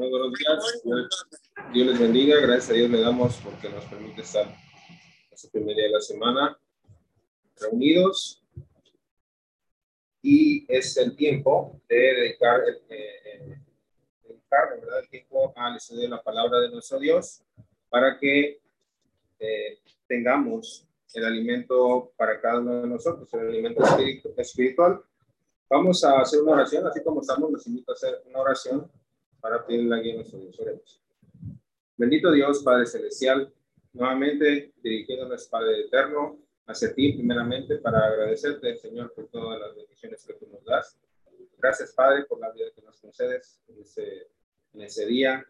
Muy buenos días. Dios les bendiga. Gracias a Dios le damos porque nos permite estar este primer día de la semana reunidos. Y es el tiempo de dedicar, eh, eh, dedicar ¿verdad? el tiempo al estudio de la palabra de nuestro Dios para que eh, tengamos el alimento para cada uno de nosotros, el alimento espiritual. Vamos a hacer una oración, así como estamos, los invito a hacer una oración para pedir la guía a nuestro Dios. Oremos. Bendito Dios, Padre Celestial, nuevamente dirigiéndonos, Padre Eterno, hacia ti primeramente para agradecerte, Señor, por todas las bendiciones que tú nos das. Gracias, Padre, por la vida que nos concedes en ese día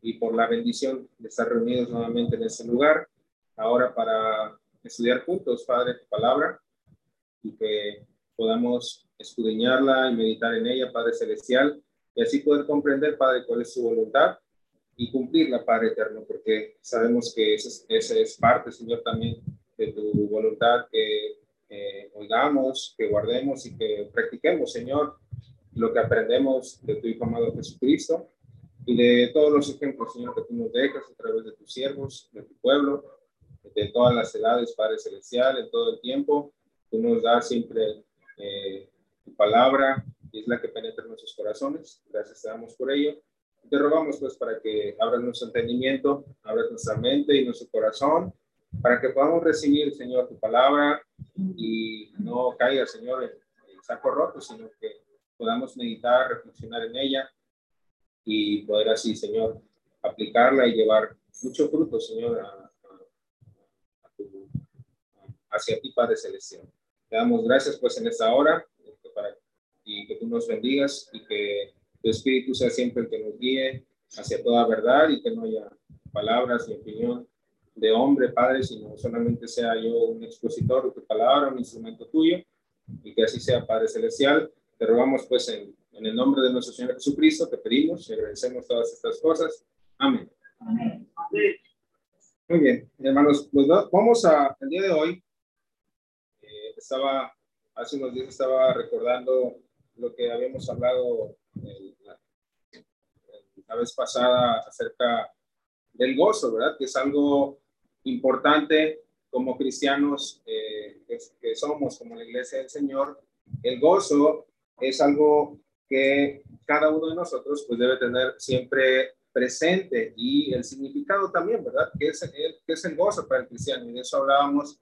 y por la bendición de estar reunidos nuevamente en ese lugar, ahora para estudiar juntos, Padre, tu palabra y que podamos escudriñarla y meditar en ella, Padre Celestial, y así poder comprender, Padre, cuál es su voluntad y cumplirla, Padre Eterno, porque sabemos que esa es, parte, Señor, también de tu voluntad, que oigamos, que guardemos y que practiquemos, Señor, lo que aprendemos de tu Hijo amado Jesucristo y de todos los ejemplos, Señor, que tú nos dejas a través de tus siervos, de tu pueblo, de todas las edades, Padre Celestial, en todo el tiempo. Tú nos das siempre eh, tu palabra, es la que penetra en nuestros corazones. Gracias te damos por ello. Te rogamos pues para que abras nuestro entendimiento, abras nuestra mente y nuestro corazón, para que podamos recibir, Señor, tu palabra y no caiga, Señor, en, saco roto, sino que podamos meditar, reflexionar en ella y poder así, Señor, aplicarla y llevar mucho fruto, Señor, hacia ti, Padre Celestial. Te damos gracias pues en esta hora y que tú nos bendigas y que tu Espíritu sea siempre el que nos guíe hacia toda verdad y que no haya palabras ni opinión de hombre, Padre, sino solamente sea yo un expositor de tu palabra, un instrumento tuyo y que así sea, Padre Celestial. Te rogamos pues en, en el nombre de nuestro Señor Jesucristo, te pedimos y agradecemos todas estas cosas. Amén. Amén. Muy bien, hermanos, pues vamos a, el día de hoy, eh, estaba, hace unos días estaba recordando lo que habíamos hablado la, vez pasada acerca del gozo, ¿verdad? Que es algo importante como cristianos eh, que, somos, como la iglesia del Señor. El gozo es algo que cada uno de nosotros pues debe tener siempre presente y el significado también, ¿verdad? ¿Qué es el, qué es el gozo para el cristiano? Y de eso hablábamos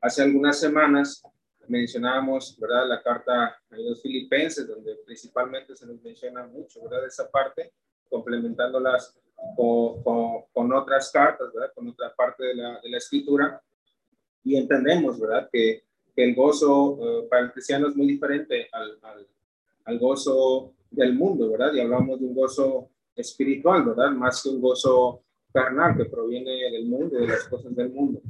hace algunas semanas mencionábamos, ¿verdad? La carta a los filipenses, donde principalmente se nos menciona mucho, ¿verdad? Esa parte, complementándolas con, con, otras cartas, ¿verdad? Con otra parte de la, de la escritura. Y entendemos, ¿verdad? Que, que el gozo eh, para el cristiano es muy diferente al, al, al, gozo del mundo, ¿verdad? Y hablamos de un gozo espiritual, ¿verdad? Más que un gozo carnal que proviene del mundo, de las cosas del mundo.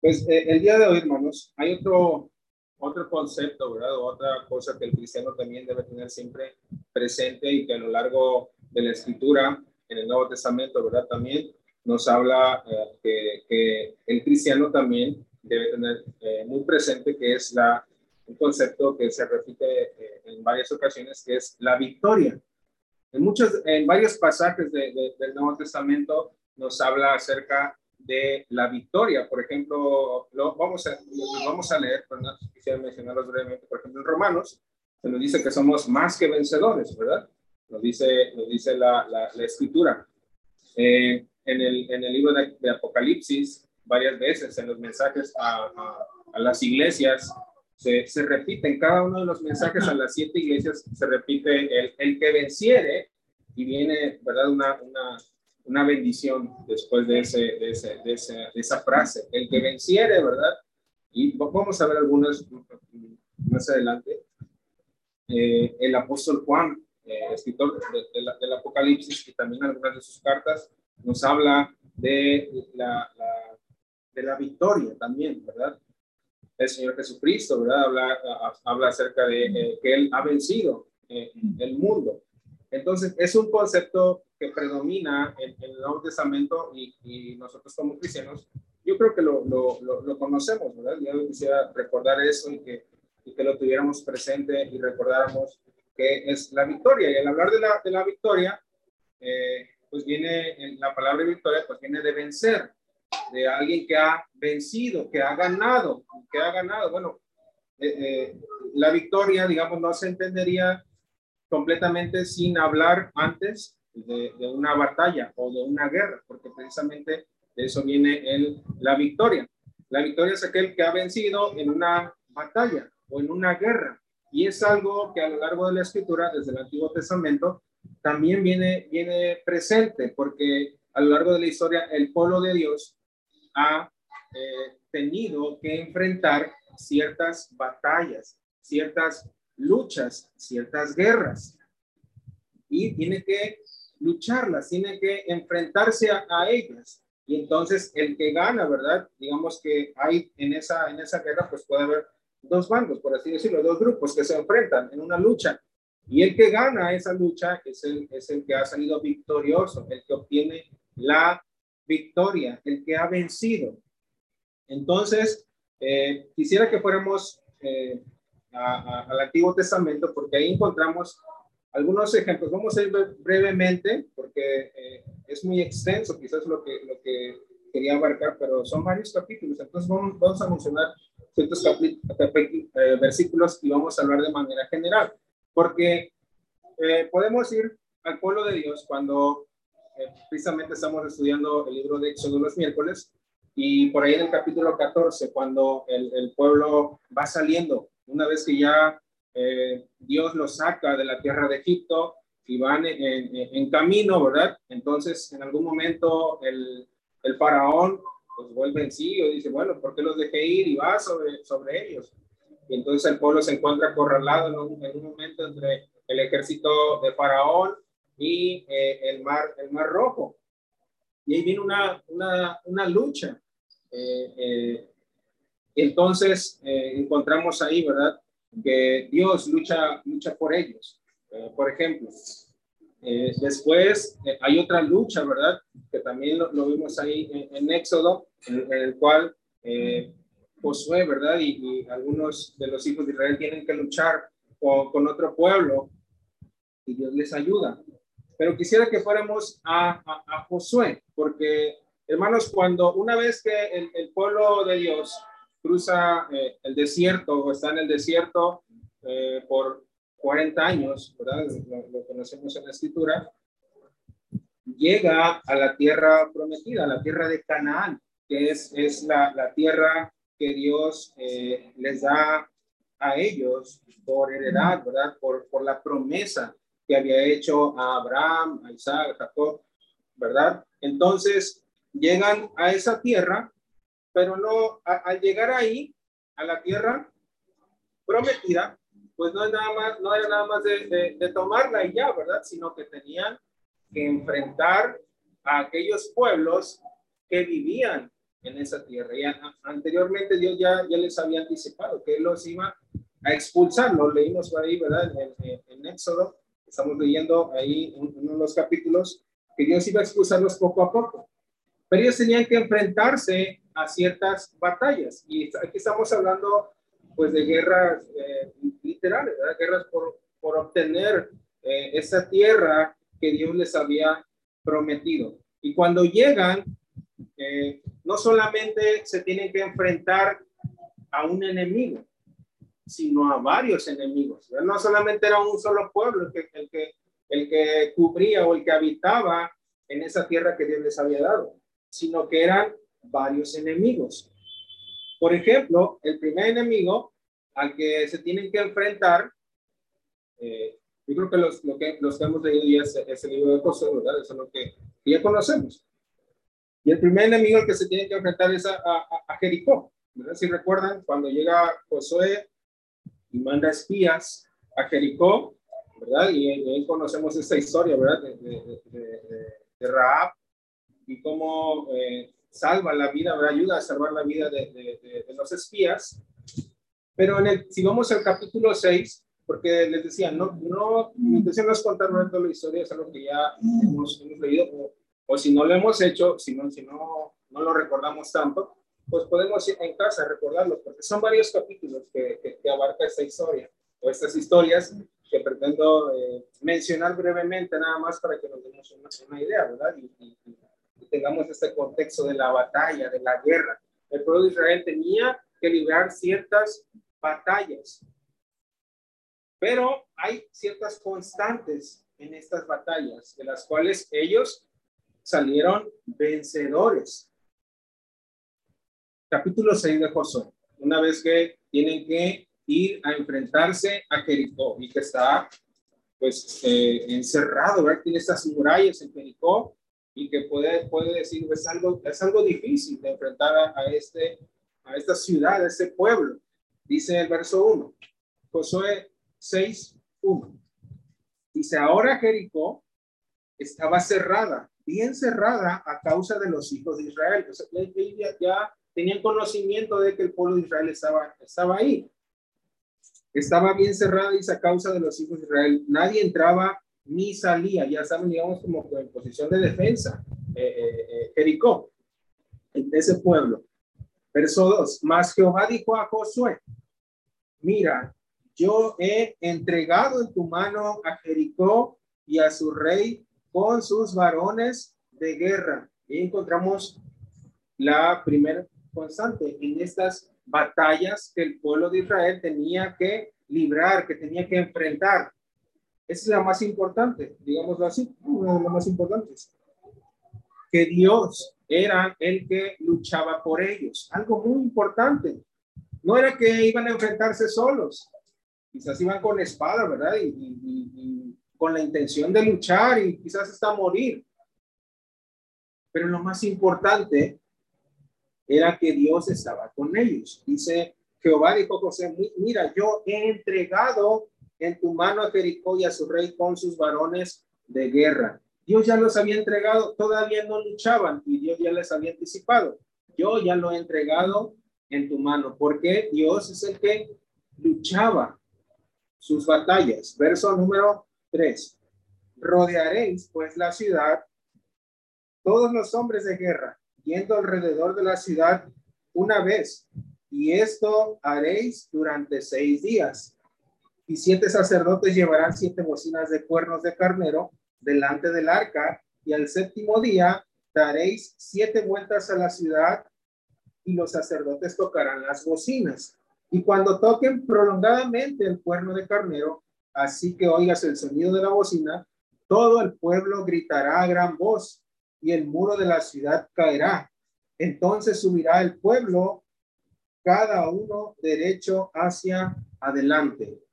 Pues eh, el día de hoy, hermanos, hay otro, otro concepto, ¿verdad? otra cosa que el cristiano también debe tener siempre presente y que a lo largo de la escritura en el Nuevo Testamento, ¿verdad? También nos habla eh, que, el cristiano también debe tener eh, muy presente que es la, un concepto que se repite en varias ocasiones, que es la victoria. En muchos, en varios pasajes de, del Nuevo Testamento nos habla acerca de la victoria. Por ejemplo, lo vamos a, vamos a leer, quisiera mencionarlos brevemente. Por ejemplo, en Romanos se nos dice que somos más que vencedores, ¿verdad? Nos dice, nos dice la, la, escritura. Eh, en, el, en el libro de, Apocalipsis, varias veces en los mensajes a, a, las iglesias, se, se, repite en cada uno de los mensajes a las siete iglesias, se repite el, el que venciere y viene, ¿verdad? Una, una, una bendición después de, ese, de, ese, de, esa frase. El que venciere, ¿verdad? Y vamos a ver algunas más adelante. Eh, el apóstol Juan, eh, escritor del Apocalipsis, y también algunas de sus cartas, nos habla de la, de la victoria también, ¿verdad? El Señor Jesucristo, ¿verdad? Habla, habla acerca de eh, que Él ha vencido el mundo. Entonces, es un concepto que predomina en, el Nuevo Testamento y, nosotros como cristianos, yo creo que lo, lo, conocemos, ¿verdad? Yo quisiera recordar eso y que, y que lo tuviéramos presente y recordáramos que es la victoria. Y al hablar de la, de la victoria, eh, pues viene, en la palabra victoria, pues viene de vencer, de alguien que ha vencido, que ha ganado, que ha ganado. Bueno, eh, eh, la victoria, digamos, no se entendería completamente sin hablar antes de, una batalla o de una guerra, porque precisamente de eso viene el, la victoria. La victoria es aquel que ha vencido en una batalla o en una guerra. Y es algo que a lo largo de la escritura, desde el Antiguo Testamento, también viene, viene presente, porque a lo largo de la historia el pueblo de Dios ha eh, tenido que enfrentar ciertas batallas, ciertas luchas, ciertas guerras. Y tiene que lucharlas, tiene que enfrentarse a, ellas. Y entonces el que gana, ¿verdad? Digamos que hay en esa, en esa guerra, pues puede haber dos bandos, por así decirlo, dos grupos que se enfrentan en una lucha. Y el que gana esa lucha es el, es el que ha salido victorioso, el que obtiene la victoria, el que ha vencido. Entonces, eh, quisiera que fuéramos eh, al Antiguo Testamento porque ahí encontramos algunos ejemplos. Vamos a ir brevemente porque eh, es muy extenso, quizás lo que, lo que quería abarcar, pero son varios capítulos. Entonces vamos, vamos a mencionar ciertos versículos y vamos a hablar de manera general, porque podemos ir al pueblo de Dios cuando precisamente estamos estudiando el libro de Éxodo los miércoles y por ahí en el capítulo 14, cuando el, el pueblo va saliendo, una vez que ya eh, Dios los saca de la tierra de Egipto y van en, en, camino, ¿verdad? Entonces, en algún momento el, el, faraón pues vuelve en sí y dice, bueno, ¿por qué los dejé ir? Y va sobre, sobre ellos. Y entonces el pueblo se encuentra acorralado en un, en momento entre el ejército de faraón y eh, el, mar, el mar rojo. Y ahí viene una, una, una lucha eh, entonces, encontramos ahí, ¿verdad? Que Dios lucha, lucha por ellos. por ejemplo, después hay otra lucha, ¿verdad? Que también lo, vimos ahí en, Éxodo, en, el cual Josué, ¿verdad? Y, algunos de los hijos de Israel tienen que luchar con, otro pueblo y Dios les ayuda. Pero quisiera que fuéramos a, a Josué, porque Hermanos, cuando una vez que el, pueblo de Dios cruza eh, el desierto o está en el desierto eh, por 40 años, ¿verdad? Lo, conocemos en la escritura, llega a la tierra prometida, a la tierra de Canaán, que es, es la, la tierra que Dios eh, les da a ellos por heredad, ¿verdad? Por, por la promesa que había hecho a Abraham, a Isaac, a Jacob, ¿verdad? Entonces, llegan a esa tierra, pero no, al llegar ahí, a la tierra prometida, pues no, es nada más, no era nada más de, de, tomarla y ya, ¿verdad? Sino que tenían que enfrentar a aquellos pueblos que vivían en esa tierra. Y anteriormente Dios ya, ya les había anticipado que Él los iba a expulsar. Lo leímos ahí, ¿verdad? En, en, Éxodo, estamos leyendo ahí uno de los capítulos, que Dios iba a expulsarlos poco a poco pero ellos tenían que enfrentarse a ciertas batallas. Y aquí estamos hablando pues de guerras eh, literales, guerras por, por obtener eh, esa tierra que Dios les había prometido. Y cuando llegan, eh, no solamente se tienen que enfrentar a un enemigo, sino a varios enemigos. No solamente era un solo pueblo el que, el que, el que cubría o el que habitaba en esa tierra que Dios les había dado, sino que eran varios enemigos. Por ejemplo, el primer enemigo al que se tienen que enfrentar, eh, yo creo que los, lo que los que hemos leído ya es, el libro de Josué, ¿verdad? Eso es lo que, ya conocemos. Y el primer enemigo al que se tiene que enfrentar es a, Jericó. ¿verdad? Si recuerdan, cuando llega Josué y manda espías a Jericó, ¿verdad? Y, ahí conocemos esta historia, ¿verdad? De Raab, y cómo eh, salva la vida, ayuda a salvar la vida de, los espías. Pero en el, si vamos al capítulo 6, porque les decía, no, no, mi intención no es contar toda la historia, es algo que ya hemos, leído, o, si no lo hemos hecho, si no, si no, no lo recordamos tanto, pues podemos ir en casa recordarlo, porque son varios capítulos que, que, abarca esta historia, o estas historias, que pretendo eh, mencionar brevemente nada más para que nos demos una, idea, ¿verdad? Y, tengamos este contexto de la batalla, de la guerra. El pueblo de Israel tenía que librar ciertas batallas, pero hay ciertas constantes en estas batallas, de las cuales ellos salieron vencedores. Capítulo 6 de Josué. Una vez que tienen que ir a enfrentarse a Jericó y que está pues eh, encerrado, ¿verdad? Tiene estas murallas en Jericó y que puede, puede decir, es algo, es algo difícil de enfrentar a, este, a esta ciudad, a este pueblo. Dice el verso 1, Josué 6, 1. Dice, ahora Jericó estaba cerrada, bien cerrada a causa de los hijos de Israel. O sea, ya, ya tenían conocimiento de que el pueblo de Israel estaba, estaba ahí estaba bien cerrada y a causa de los hijos de Israel. Nadie entraba ni salía, ya saben, digamos, como en posición de defensa. Eh, eh, eh, Jericó, en ese pueblo. Verso 2. Más Jehová dijo a Josué: Mira, yo he entregado en tu mano a Jericó y a su rey con sus varones de guerra. Y encontramos la primera constante en estas batallas que el pueblo de Israel tenía que librar, que tenía que enfrentar. Esa es la más importante, digámoslo así, una de las más importantes. Que Dios era el que luchaba por ellos. Algo muy importante. No era que iban a enfrentarse solos. Quizás iban con espada, ¿verdad? Y, y con la intención de luchar y quizás hasta morir. Pero lo más importante era que Dios estaba con ellos. Dice Jehová dijo José, mira, yo he entregado en tu mano a Jericó y a su rey con sus varones de guerra. Dios ya los había entregado, todavía no luchaban y Dios ya les había anticipado. Yo ya lo he entregado en tu mano, porque Dios es el que luchaba sus batallas. Verso número 3. Rodearéis pues la ciudad, todos los hombres de guerra, yendo alrededor de la ciudad una vez, y esto haréis durante seis días. Y siete sacerdotes llevarán siete bocinas de cuernos de carnero delante del arca, y al séptimo día daréis siete vueltas a la ciudad, y los sacerdotes tocarán las bocinas. Y cuando toquen prolongadamente el cuerno de carnero, así que oigas el sonido de la bocina, todo el pueblo gritará a gran voz y el muro de la ciudad caerá. Entonces subirá el pueblo, cada uno derecho hacia adelante.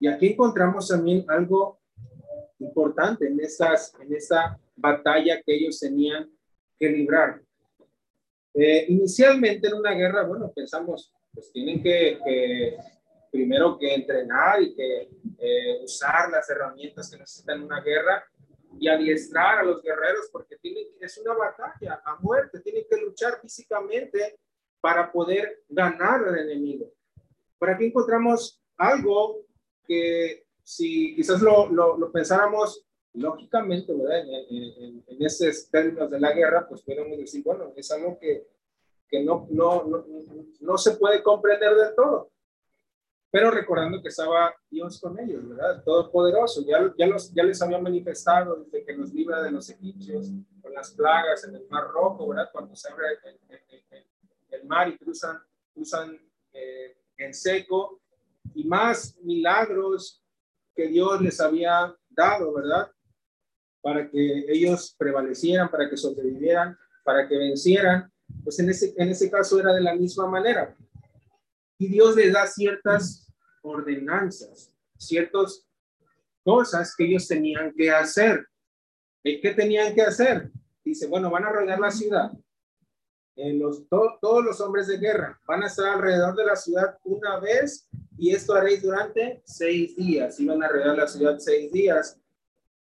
Y aquí encontramos también algo importante en, estas, en esta batalla que ellos tenían que librar. Eh, inicialmente en una guerra, bueno, pensamos, pues tienen que, primero que entrenar y que eh, usar las herramientas que necesitan una guerra y adiestrar a los guerreros porque tienen, es una batalla a muerte, tienen que luchar físicamente para poder ganar al enemigo. Por aquí encontramos algo que si quizás lo, lo, pensáramos lógicamente, ¿verdad? En, en, esos términos de la guerra, pues podemos decir, bueno, es algo que, que no, no, no, no se puede comprender del todo pero recordando que estaba Dios con ellos, ¿verdad? Todopoderoso, ya, ya, los, ya les había manifestado desde que los libra de los egipcios con las plagas en el Mar Rojo, ¿verdad? Cuando se abre el, mar y cruzan, cruzan eh, en seco, y más milagros que Dios les había dado, ¿verdad? Para que ellos prevalecieran, para que sobrevivieran, para que vencieran, pues en ese, en ese caso era de la misma manera y Dios les da ciertas ordenanzas, ciertas cosas que ellos tenían que hacer. ¿Qué tenían que hacer? Dice, bueno, van a rodear la ciudad. Todos los hombres de guerra van a estar alrededor de la ciudad una vez y esto haréis durante seis días. Y van a rodear la ciudad seis días.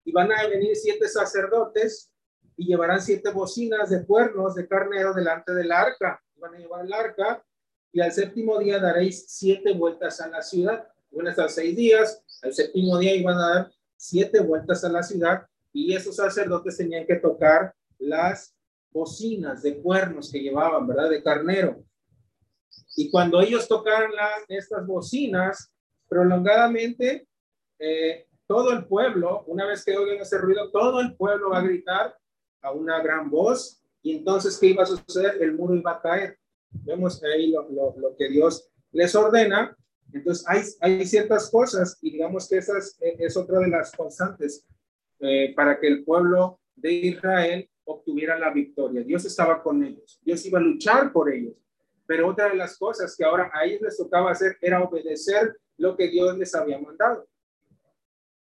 Y van a venir siete sacerdotes y llevarán siete bocinas de cuernos de carnero delante del arca. Van a llevar el arca y al séptimo día daréis siete vueltas a la ciudad. Van a estar seis días, al séptimo día iban a dar siete vueltas a la ciudad y esos sacerdotes tenían que tocar las bocinas de cuernos que llevaban, ¿verdad? De carnero. Y cuando ellos tocaran estas bocinas prolongadamente, eh, todo el pueblo, una vez que oigan ese ruido, todo el pueblo va a gritar a una gran voz y entonces, ¿qué iba a suceder? El muro iba a caer. Vemos ahí lo, lo, que Dios les ordena. Entonces, hay, hay ciertas cosas y digamos que esa es, es otra de las constantes eh, para que el pueblo de Israel obtuviera la victoria. Dios estaba con ellos. Dios iba a luchar por ellos. Pero otra de las cosas que ahora a ellos les tocaba hacer era obedecer lo que Dios les había mandado.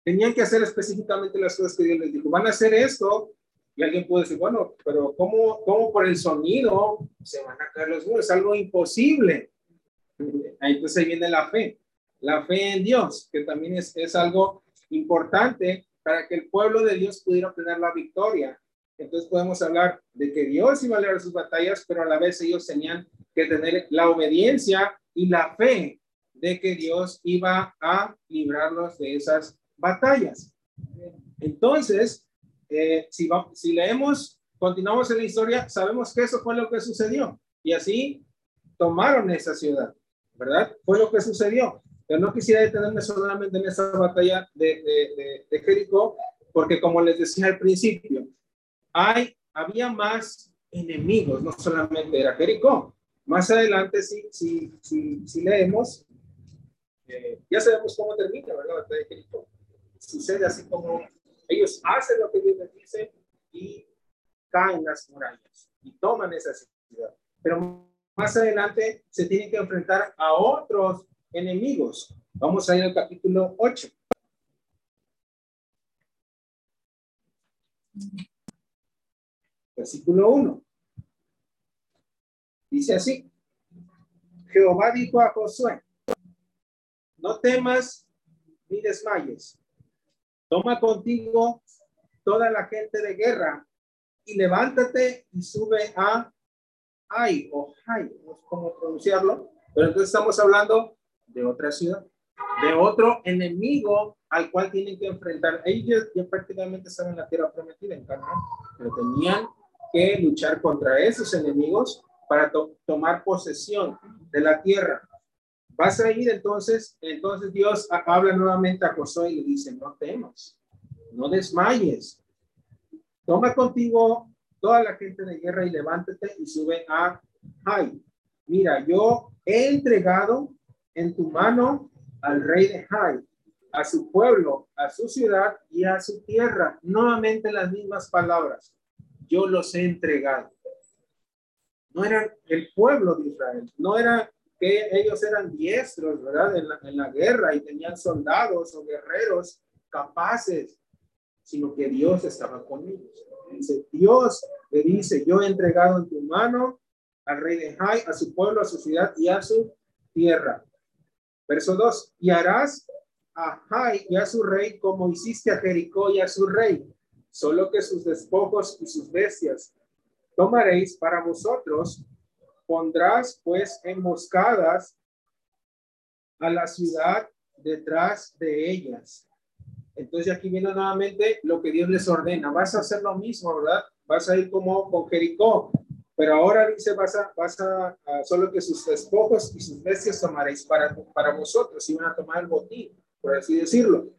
Tenían que hacer específicamente las cosas que Dios les dijo. Van a hacer esto. Y alguien puede decir, bueno, pero ¿cómo, cómo por el sonido se van a caer los muros? Es algo imposible. Entonces ahí viene la fe. La fe en Dios, que también es algo importante para que el pueblo de Dios pudiera obtener la victoria. Entonces podemos hablar de que Dios iba a leer sus batallas, pero a la vez ellos tenían que tener la obediencia y la fe de que Dios iba a librarlos de esas batallas. Entonces, eh, si, si leemos, continuamos en la historia, sabemos que eso fue lo que sucedió. Y así tomaron esa ciudad, ¿verdad? Fue lo que sucedió. Pero no quisiera detenerme solamente en esa batalla de, de, de, Jericó, porque como les decía al principio, hay, había más enemigos, no solamente era Jericó. Más adelante, si, si, si, si leemos, eh, ya sabemos cómo termina, ¿verdad? La batalla de Jericó sucede así como ellos hacen lo que Dios les dice y caen las murallas y toman esa ciudad. Pero más adelante se tienen que enfrentar a otros enemigos. Vamos a ir al capítulo 8. Versículo 1. Dice así. Jehová dijo a Josué, no temas ni desmayes, Toma contigo toda la gente de guerra y levántate y sube a Ay o Hay, no sé cómo pronunciarlo, pero entonces estamos hablando de otra ciudad, de otro enemigo al cual tienen que enfrentar. Ellos ya prácticamente están en la tierra prometida, en Canaán, pero tenían que luchar contra esos enemigos para tomar posesión de la tierra. Vas a ir entonces, entonces Dios habla nuevamente a Josué y le dice, no temas, no desmayes. Toma contigo toda la gente de guerra y levántate y sube a Jai. Mira, yo he entregado en tu mano al rey de Jai, a su pueblo, a su ciudad y a su tierra. Nuevamente las mismas palabras. Yo los he entregado. No era el pueblo de Israel, no era que ellos eran diestros, ¿verdad? En la, guerra y tenían soldados o guerreros capaces, sino que Dios estaba con ellos. Dice, Dios le dice, yo he entregado en tu mano al rey de Jai, a su pueblo, a su ciudad y a su tierra. Verso 2, y harás a Jai y a su rey como hiciste a Jericó y a su rey, solo que sus despojos y sus bestias tomaréis para vosotros Pondrás pues emboscadas a la ciudad detrás de ellas. Entonces aquí viene nuevamente lo que Dios les ordena. Vas a hacer lo mismo, ¿verdad? Vas a ir como con Jericó. Pero ahora dice, vas a, vas a, solo que sus despojos y sus bestias tomaréis para, para vosotros y van a tomar el botín, por así decirlo.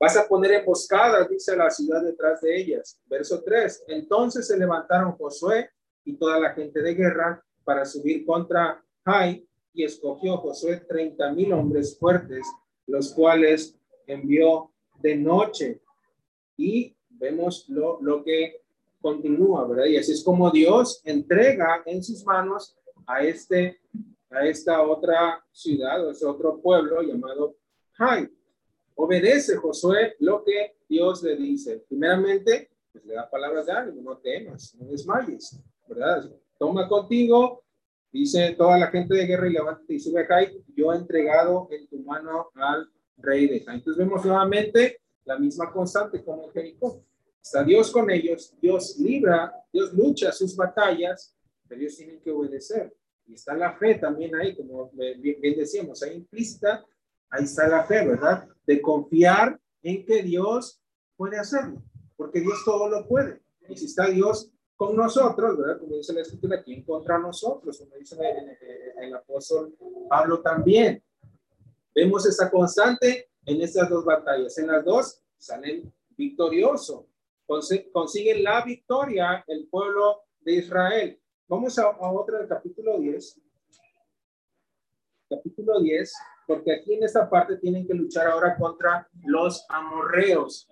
Vas a poner emboscadas, dice la ciudad detrás de ellas. Verso 3. Entonces se levantaron Josué y toda la gente de guerra para subir contra Jai y escogió Josué treinta mil hombres fuertes, los cuales envió de noche. Y vemos lo, lo que continúa, ¿verdad? Y así es como Dios entrega en sus manos a este a esta otra ciudad o ese otro pueblo llamado Jai. Obedece Josué lo que Dios le dice. Primeramente, pues le da palabras de ánimo, no temas, no desmayes, ¿verdad? toma contigo, dice toda la gente de guerra y levántate y sube acá, y yo he entregado en tu mano al rey de Jai. Entonces vemos nuevamente la misma constante como en Jericó. Está Dios con ellos, Dios libra, Dios lucha sus batallas, pero ellos tienen que obedecer. Y está la fe también ahí, como bien decíamos, ahí implícita, ahí está la fe, ¿verdad? De confiar en que Dios puede hacerlo, porque Dios todo lo puede. Y si está Dios con nosotros, ¿verdad? Como dice la escritura, ¿quién contra nosotros? Como dice el, apóstol Pablo también. Vemos esa constante en estas dos batallas. En las dos salen victorioso. Consiguen la victoria el pueblo de Israel. Vamos a, a del capítulo 10. Capítulo 10, porque aquí en esta parte tienen que luchar ahora contra los amorreos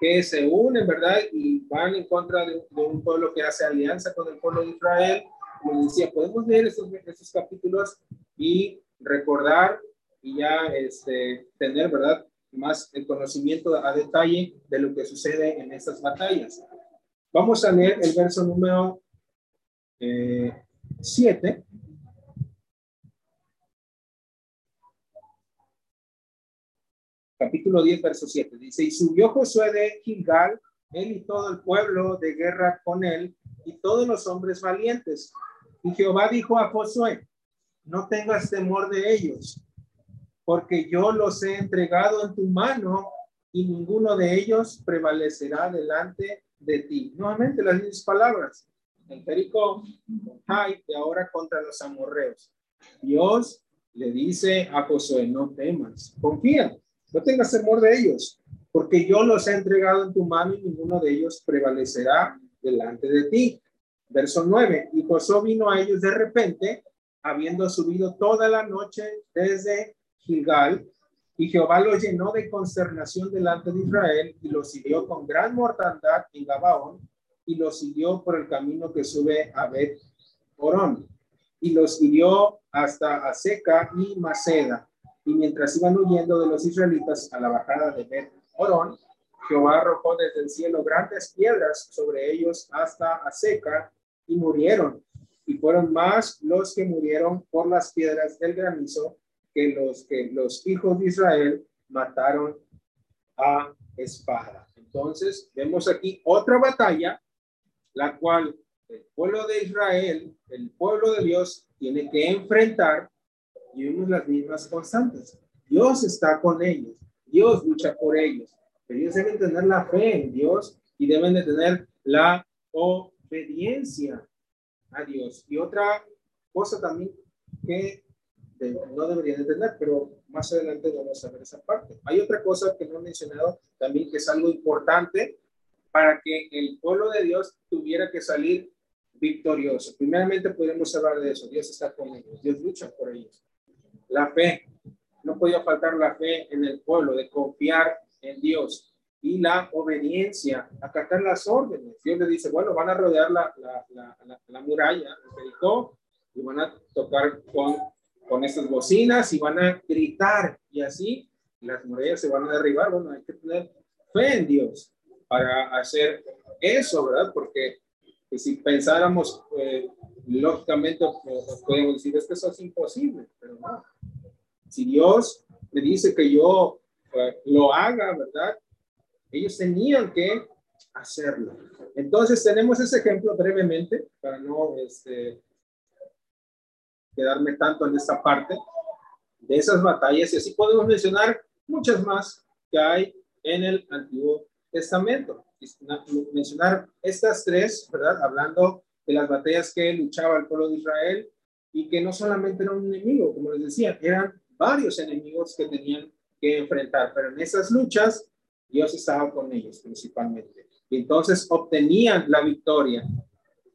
que se unen, ¿verdad? Y van en contra de, un pueblo que hace alianza con el pueblo de Israel. Como decía, podemos leer estos, estos capítulos y recordar y ya este, tener, ¿verdad? Más el conocimiento a detalle de lo que sucede en estas batallas. Vamos a leer el verso número 7. Eh, capítulo 10, verso 7. Dice, y subió Josué de Gilgal, él y todo el pueblo de guerra con él, y todos los hombres valientes. Y Jehová dijo a Josué, no tengas temor de ellos, porque yo los he entregado en tu mano, y ninguno de ellos prevalecerá delante de ti. Nuevamente las mismas palabras. En Jericó, y ahora contra los amorreos. Dios le dice a Josué, no temas, confía, no tengas temor de ellos, porque yo los he entregado en tu mano y ninguno de ellos prevalecerá delante de ti. Verso 9. Y Josué vino a ellos de repente, habiendo subido toda la noche desde Gilgal, y Jehová los llenó de consternación delante de Israel y los siguió con gran mortandad en Gabaón y los siguió por el camino que sube a Bet Orón y los hirió hasta Aseca y Maceda y mientras iban huyendo de los israelitas a la bajada de Bet Orón, Jehová arrojó desde el cielo grandes piedras sobre ellos hasta a seca y murieron. Y fueron más los que murieron por las piedras del granizo que los que los hijos de Israel mataron a espada. Entonces, vemos aquí otra batalla, la cual el pueblo de Israel, el pueblo de Dios, tiene que enfrentar y vemos las mismas constantes. Dios está con ellos, Dios lucha por ellos, pero ellos deben tener la fe en Dios y deben de tener la obediencia a Dios. Y otra cosa también que no deberían de tener, pero más adelante vamos a ver esa parte. Hay otra cosa que no he mencionado también que es algo importante para que el pueblo de Dios tuviera que salir victorioso. Primeramente podemos hablar de eso. Dios está con ellos. Dios lucha por ellos. La fe, no podía faltar la fe en el pueblo, de confiar en Dios y la obediencia, acatar las órdenes. Dios le dice, bueno, van a rodear la, la, la, la muralla, y van a tocar con, con estas bocinas y van a gritar y así las murallas se van a derribar. Bueno, hay que tener fe en Dios para hacer eso, ¿verdad? Porque si pensáramos eh, lógicamente, podemos decir, es que eso es imposible, pero no. Si Dios me dice que yo eh, lo haga, ¿verdad? Ellos tenían que hacerlo. Entonces tenemos ese ejemplo brevemente para no este, quedarme tanto en esta parte de esas batallas y así podemos mencionar muchas más que hay en el Antiguo Testamento. Mencionar estas tres, ¿verdad? Hablando de las batallas que luchaba el pueblo de Israel y que no solamente era un enemigo, como les decía, eran varios enemigos que tenían que enfrentar, pero en esas luchas Dios estaba con ellos principalmente. Y entonces obtenían la victoria.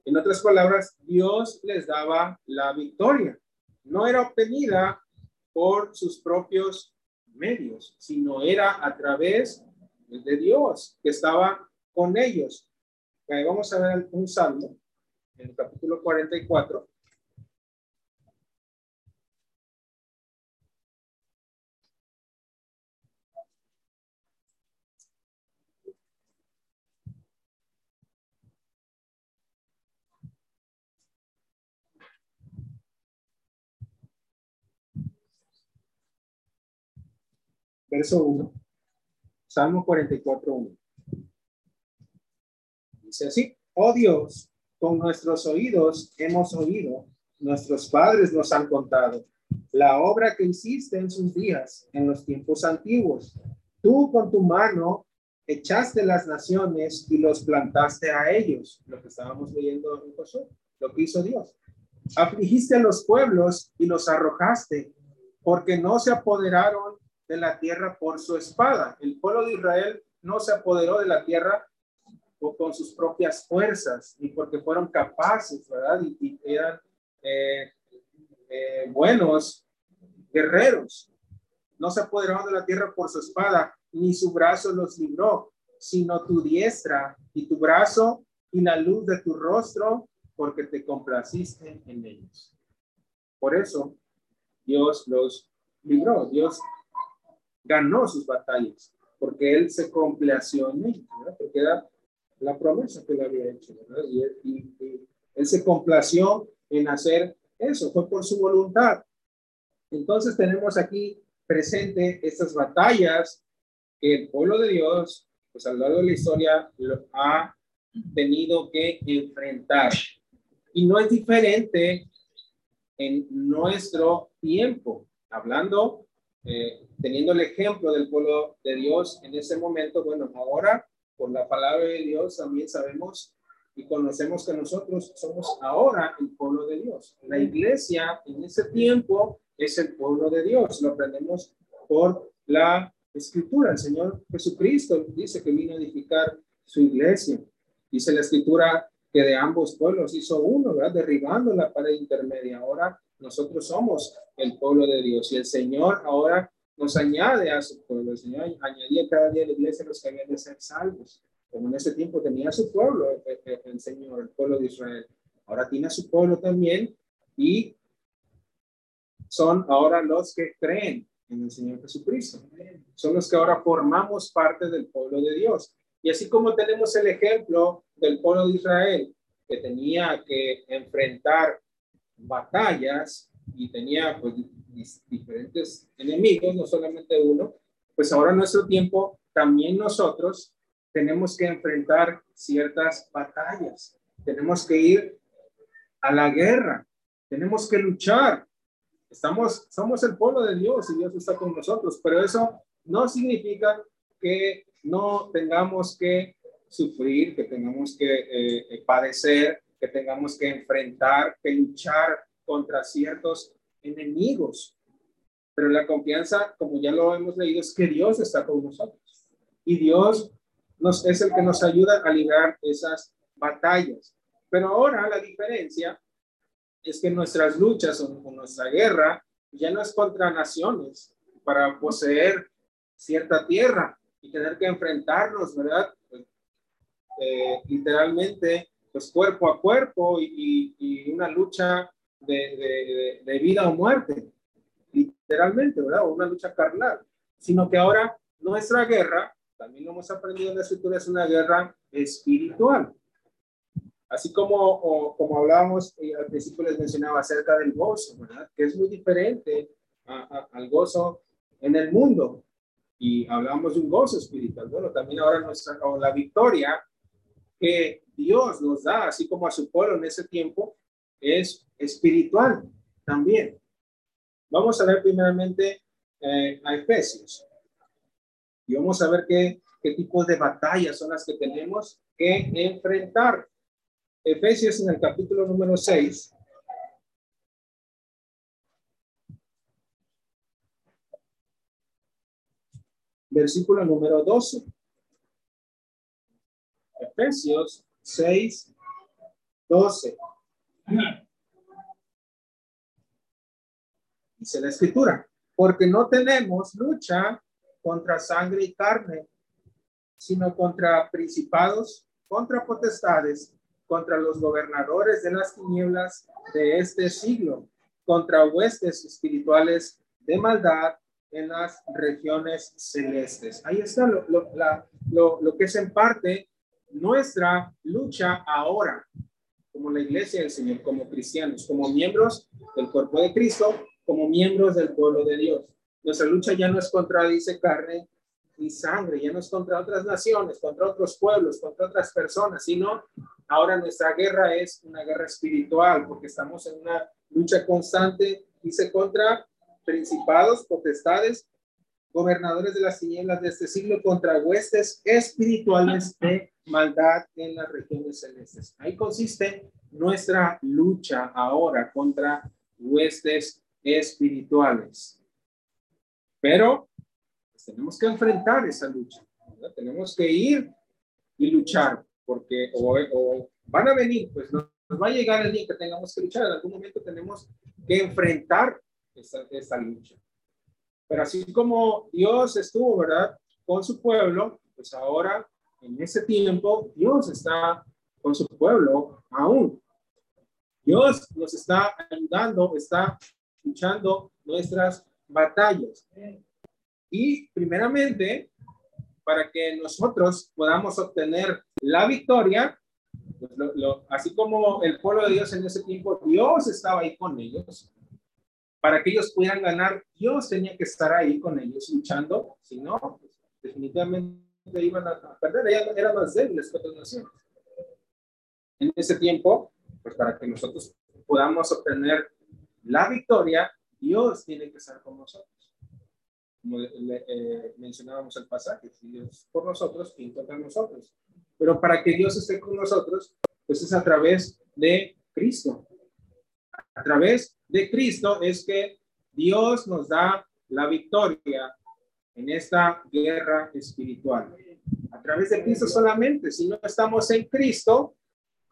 En otras palabras, Dios les daba la victoria. No era obtenida por sus propios medios, sino era a través de Dios que estaba con ellos. Vamos a ver un salmo en el capítulo 44. Verso 1, Salmo 44, 1. Dice así, oh Dios, con nuestros oídos hemos oído, nuestros padres nos han contado, la obra que hiciste en sus días, en los tiempos antiguos. Tú con tu mano echaste las naciones y los plantaste a ellos, lo que estábamos leyendo en Josué, lo que hizo Dios. Afligiste a los pueblos y los arrojaste, porque no se apoderaron de la tierra por su espada. El pueblo de Israel no se apoderó de la tierra con sus propias fuerzas, ni porque fueron capaces, ¿verdad? Y, eran eh, eh, buenos guerreros. No se apoderaron de la tierra por su espada, ni su brazo los libró, sino tu diestra y tu brazo y la luz de tu rostro, porque te complaciste en ellos. Por eso Dios los libró, Dios ganó sus batallas, porque Él se complació en ellos, porque era la promesa que le había hecho, Y, Él se complació en hacer eso, fue por su voluntad. Entonces tenemos aquí presente estas batallas que el pueblo de Dios, pues a lo largo de la historia, ha tenido que enfrentar. Y no es diferente en nuestro tiempo, hablando, eh, teniendo el ejemplo del pueblo de Dios en ese momento, bueno, ahora por la palabra de Dios también sabemos y conocemos que nosotros somos ahora el pueblo de Dios. La iglesia en ese tiempo es el pueblo de Dios, lo aprendemos por la escritura. El Señor Jesucristo dice que vino a edificar su iglesia. Dice la escritura que de ambos pueblos hizo uno, ¿verdad? Derribando la pared intermedia. Ahora nosotros somos el pueblo de Dios y el Señor ahora nos añade a su pueblo. El Señor añadía cada día a la iglesia los que habían de ser salvos. Como en ese tiempo tenía su pueblo, el, Señor, el pueblo de Israel. Ahora tiene a su pueblo también y son ahora los que creen en el Señor Jesucristo. Son los que ahora formamos parte del pueblo de Dios. Y así como tenemos el ejemplo del pueblo de Israel, que tenía que enfrentar batallas y tenía pues, diferentes enemigos, no solamente uno, pues ahora en nuestro tiempo también nosotros tenemos que enfrentar ciertas batallas, tenemos que ir a la guerra, tenemos que luchar. Estamos, somos el pueblo de Dios y Dios está con nosotros, pero eso no significa que no tengamos que sufrir, que tengamos que eh, eh, padecer, que tengamos que enfrentar, que luchar contra ciertos enemigos. Pero la confianza, como ya lo hemos leído, es que Dios está con nosotros. Y Dios es el que nos ayuda a librar esas batallas. Pero ahora la diferencia es que nuestras luchas o, nuestra guerra ya no es contra naciones para poseer cierta tierra y tener que enfrentarnos, ¿verdad? Eh, literalmente, pues cuerpo a cuerpo y, y una lucha de, de, vida o muerte, literalmente, ¿verdad? O una lucha carnal, sino que ahora nuestra guerra, también lo hemos aprendido en la escritura, es una guerra espiritual. Así como, como hablábamos eh, al principio les mencionaba acerca del gozo, ¿verdad? Que es muy diferente al gozo en el mundo. Y hablamos de un gozo espiritual. Bueno, también ahora nuestra, la victoria que Dios nos da, así como a su pueblo en ese tiempo, es espiritual también. Vamos a ver primeramente eh, a Efesios. Y vamos a ver qué, qué tipos de batallas son las que tenemos que enfrentar. Efesios en el capítulo número 6. Versículo número 12. Efesios 6, 12. Dice la escritura, porque no tenemos lucha contra sangre y carne, sino contra principados, contra potestades, contra los gobernadores de las tinieblas de este siglo, contra huestes espirituales de maldad en las regiones celestes. Ahí está lo, lo, lo que es en parte nuestra lucha ahora como la iglesia del Señor, como cristianos, como miembros del cuerpo de Cristo, como miembros del pueblo de Dios. Nuestra lucha ya no es contra, dice, carne ni sangre, ya no es contra otras naciones, contra otros pueblos, contra otras personas, sino ahora nuestra guerra es una guerra espiritual, porque estamos en una lucha constante, dice, contra principados, potestades, gobernadores de las tinieblas de este siglo, contra huestes espirituales de maldad en las regiones celestes. Ahí consiste nuestra lucha ahora contra huestes espirituales. Pero tenemos que enfrentar esa lucha. Tenemos que ir y luchar, porque o, van a venir, pues nos, va a llegar el día que tengamos que luchar. En algún momento tenemos que enfrentar esa, esa lucha. Pero así como Dios estuvo, ¿verdad? Con su pueblo, pues ahora, en ese tiempo, Dios está con su pueblo aún. Dios nos está ayudando, está luchando nuestras batallas. Y primeramente, para que nosotros podamos obtener la victoria, pues así como el pueblo de Dios en ese tiempo, Dios estaba ahí con ellos. Para que ellos pudieran ganar, Dios tenía que estar ahí con ellos luchando. Si no, pues, definitivamente iban a perder, eran, eran más débiles que otras naciones. En ese tiempo, pues para que nosotros podamos obtener la victoria, Dios tiene que estar con nosotros. Como eh, mencionábamos el pasaje, si Dios por nosotros, ¿quién contra nosotros? Pero para que Dios esté con nosotros, pues es a través de Cristo. A través de Cristo es que Dios nos da la victoria en esta guerra espiritual. A través de Cristo solamente. Si no estamos en Cristo,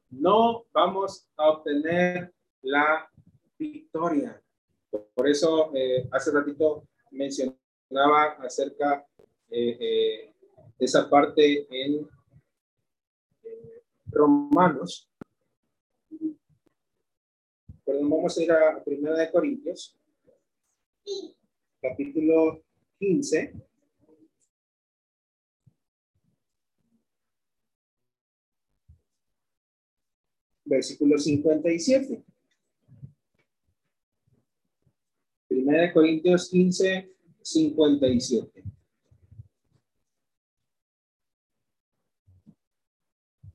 no vamos a obtener la victoria. Por eso, eh, hace ratito mencionaba acerca eh, eh, de esa parte en Romanos. Perdón, vamos a ir a Primera de Corintios, capítulo 15. Versículo 57. Primera de Corintios 15, 57.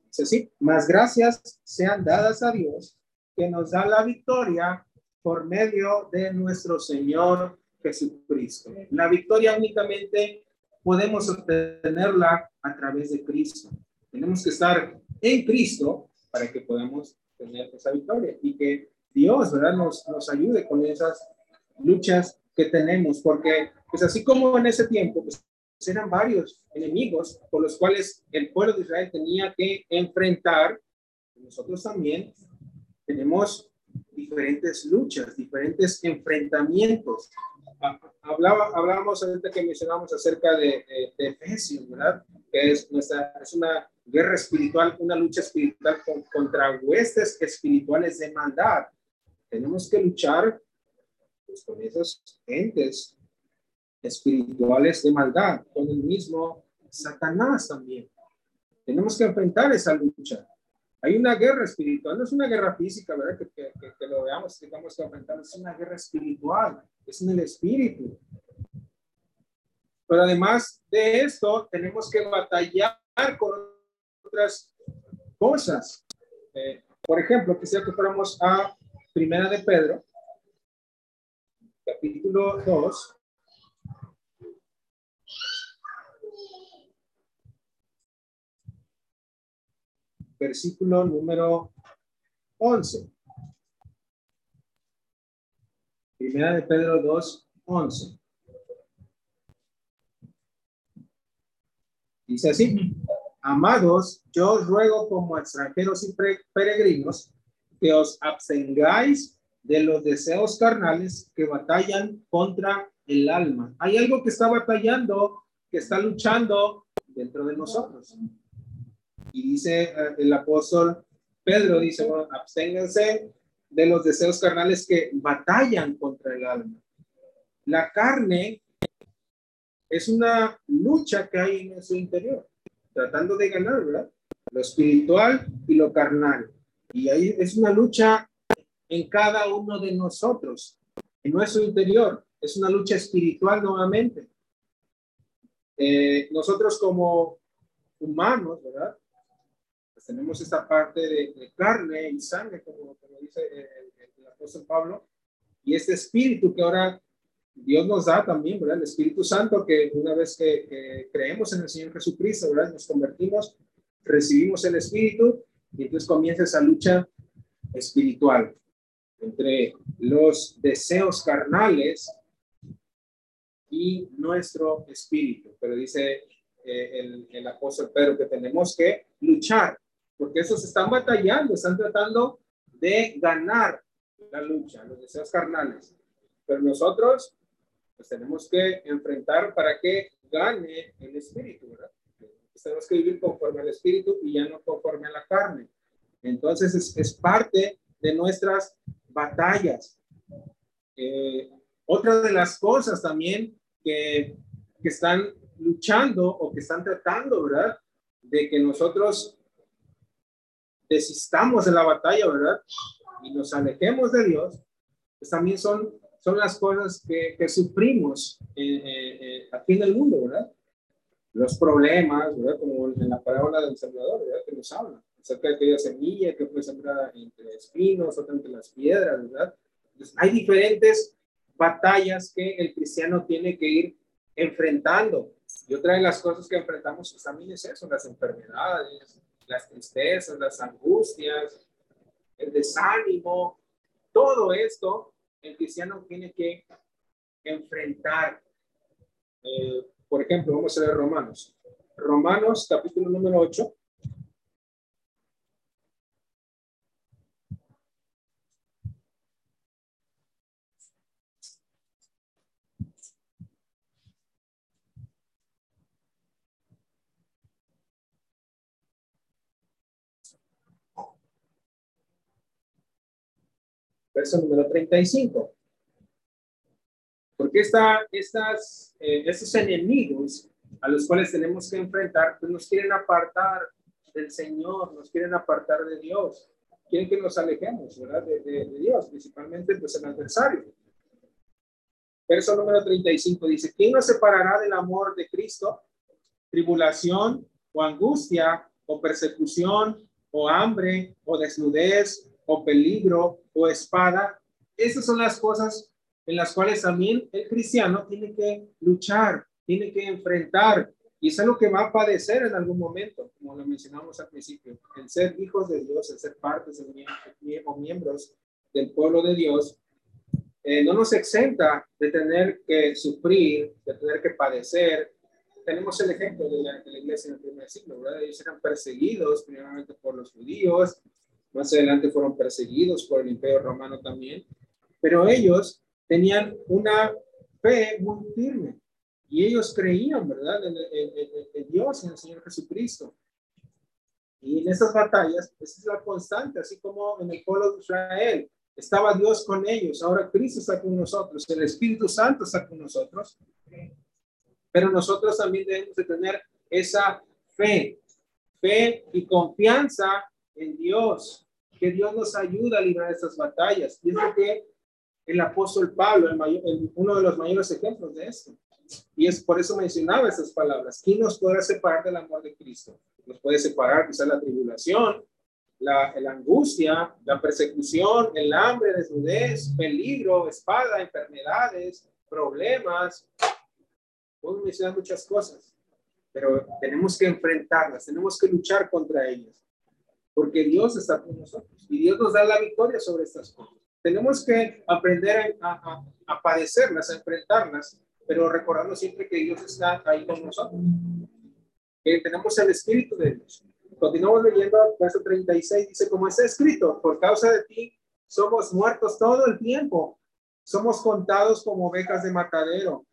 Dice así, más gracias sean dadas a Dios que nos da la victoria por medio de nuestro Señor Jesucristo. La victoria únicamente podemos obtenerla a través de Cristo. Tenemos que estar en Cristo para que podamos tener esa victoria y que Dios, ¿verdad? Nos, nos ayude con esas luchas que tenemos, porque pues así como en ese tiempo, pues eran varios enemigos por los cuales el pueblo de Israel tenía que enfrentar, nosotros también tenemos diferentes luchas, diferentes enfrentamientos. Hablaba, hablábamos ahorita que mencionamos acerca de, de, Efesios, ¿verdad? Que es, nuestra, es una guerra espiritual, una lucha espiritual contra huestes espirituales de maldad. Tenemos que luchar pues, con esos entes espirituales de maldad, con el mismo Satanás también. Tenemos que enfrentar esa lucha. Hay una guerra espiritual, no es una guerra física, ¿verdad? Que, que, lo veamos, que enfrentar, es una guerra espiritual, es en el espíritu. Pero además de esto, tenemos que batallar con otras cosas. Eh, por ejemplo, quisiera que fuéramos a Primera de Pedro, capítulo 2. Versículo número 11. Primera de Pedro 2, 11. Dice así, amados, yo os ruego como extranjeros y peregrinos que os abstengáis de los deseos carnales que batallan contra el alma. Hay algo que está batallando, que está luchando dentro de nosotros. Y dice eh, el apóstol Pedro, dice, bueno, absténganse de los deseos carnales que batallan contra el alma. La carne es una lucha que hay en su interior, tratando de ganar, ¿verdad? Lo espiritual y lo carnal. Y ahí es una lucha en cada uno de nosotros, en nuestro interior. Es una lucha espiritual nuevamente. Eh, nosotros como humanos, ¿verdad? Tenemos esta parte de, carne y sangre, como, dice el, apóstol Pablo, y este espíritu que ahora Dios nos da también, ¿verdad? El Espíritu Santo que una vez que, que creemos en el Señor Jesucristo, ¿verdad? Nos convertimos, recibimos el Espíritu y entonces comienza esa lucha espiritual entre los deseos carnales y nuestro espíritu. Pero dice eh, el, el apóstol Pedro que tenemos que luchar, porque esos están batallando, están tratando de ganar la lucha, los deseos carnales. Pero nosotros pues tenemos que enfrentar para que gane el espíritu, ¿verdad? tenemos que vivir conforme al espíritu y ya no conforme a la carne. Entonces es, es parte de nuestras batallas. Eh, otra de las cosas también que, que están luchando o que están tratando, ¿verdad? De que nosotros desistamos de la batalla, ¿verdad? Y nos alejemos de Dios, pues también son, son las cosas que, que sufrimos eh, eh, aquí en el mundo, ¿verdad? Los problemas, ¿verdad? Como en la parábola del sembrador, ¿verdad? Que nos habla acerca de aquella semilla que fue sembrada entre espinos, otra entre las piedras, ¿verdad? hay diferentes batallas que el cristiano tiene que ir enfrentando. Y otra de las cosas que enfrentamos pues, también es eso, las enfermedades, las tristezas, las angustias, el desánimo, todo esto el cristiano tiene que enfrentar. Eh, por ejemplo, vamos a ver Romanos. Romanos capítulo número 8. Verso número 35. Porque esta, estas, eh, estos enemigos a los cuales tenemos que enfrentar, pues nos quieren apartar del Señor, nos quieren apartar de Dios, quieren que nos alejemos, ¿verdad? De, de, Dios, principalmente pues el adversario. Verso número 35 dice, ¿quién nos separará del amor de Cristo? Tribulación o angustia o persecución o hambre o desnudez o peligro o espada. Esas son las cosas en las cuales también el cristiano tiene que luchar, tiene que enfrentar. Y es algo que va a padecer en algún momento, como lo mencionamos al principio. El ser hijos de Dios, el ser partes o miembros del pueblo de Dios, eh, no nos exenta de tener que sufrir, de tener que padecer. Tenemos el ejemplo de la, de la iglesia en el primer siglo, ¿verdad? Ellos eran perseguidos primeramente por los judíos, más adelante fueron perseguidos por el imperio romano también, pero ellos tenían una fe muy firme y ellos creían, ¿verdad?, en, Dios, en el Señor Jesucristo. Y en esas batallas, esa es la constante, así como en el pueblo de Israel, estaba Dios con ellos, ahora Cristo está con nosotros, el Espíritu Santo está con nosotros, pero nosotros también debemos de tener esa fe, fe y confianza en Dios, que Dios nos ayuda a librar estas batallas. Y es lo que el apóstol Pablo, uno de los mayores ejemplos de esto. Y es por eso mencionaba esas palabras. ¿Quién nos podrá separar del amor de Cristo? Nos puede separar quizás la tribulación, la, la, angustia, la persecución, el hambre, desnudez, peligro, espada, enfermedades, problemas. Podemos mencionar muchas cosas, pero tenemos que enfrentarlas, tenemos que luchar contra ellas porque Dios está con nosotros y Dios nos da la victoria sobre estas cosas. Tenemos que aprender a, a, padecerlas, a enfrentarlas, pero recordando siempre que Dios está ahí con nosotros. Que tenemos el Espíritu de Dios. Continuamos leyendo verso 36, dice, como está escrito, por causa de ti somos muertos todo el tiempo, somos contados como ovejas de matadero.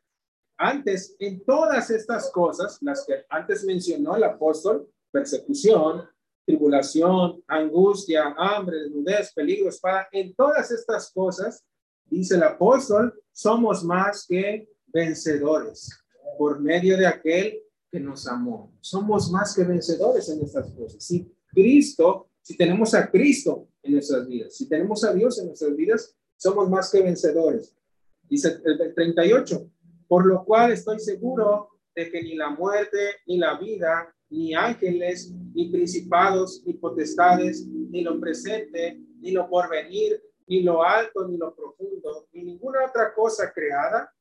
Antes, en todas estas cosas, las que antes mencionó el apóstol, persecución, tribulación, angustia, hambre, desnudez, peligro, espada, en todas estas cosas, dice el apóstol, somos más que vencedores por medio de aquel que nos amó. Somos más que vencedores en estas cosas. Si Cristo, si tenemos a Cristo en nuestras vidas, si tenemos a Dios en nuestras vidas, somos más que vencedores. Dice el 38, por lo cual estoy seguro de que ni la muerte, ni la vida, ni ángeles, ni principados, ni potestades, ni lo presente, ni lo porvenir, ni lo alto, ni lo profundo, ni ninguna otra cosa creada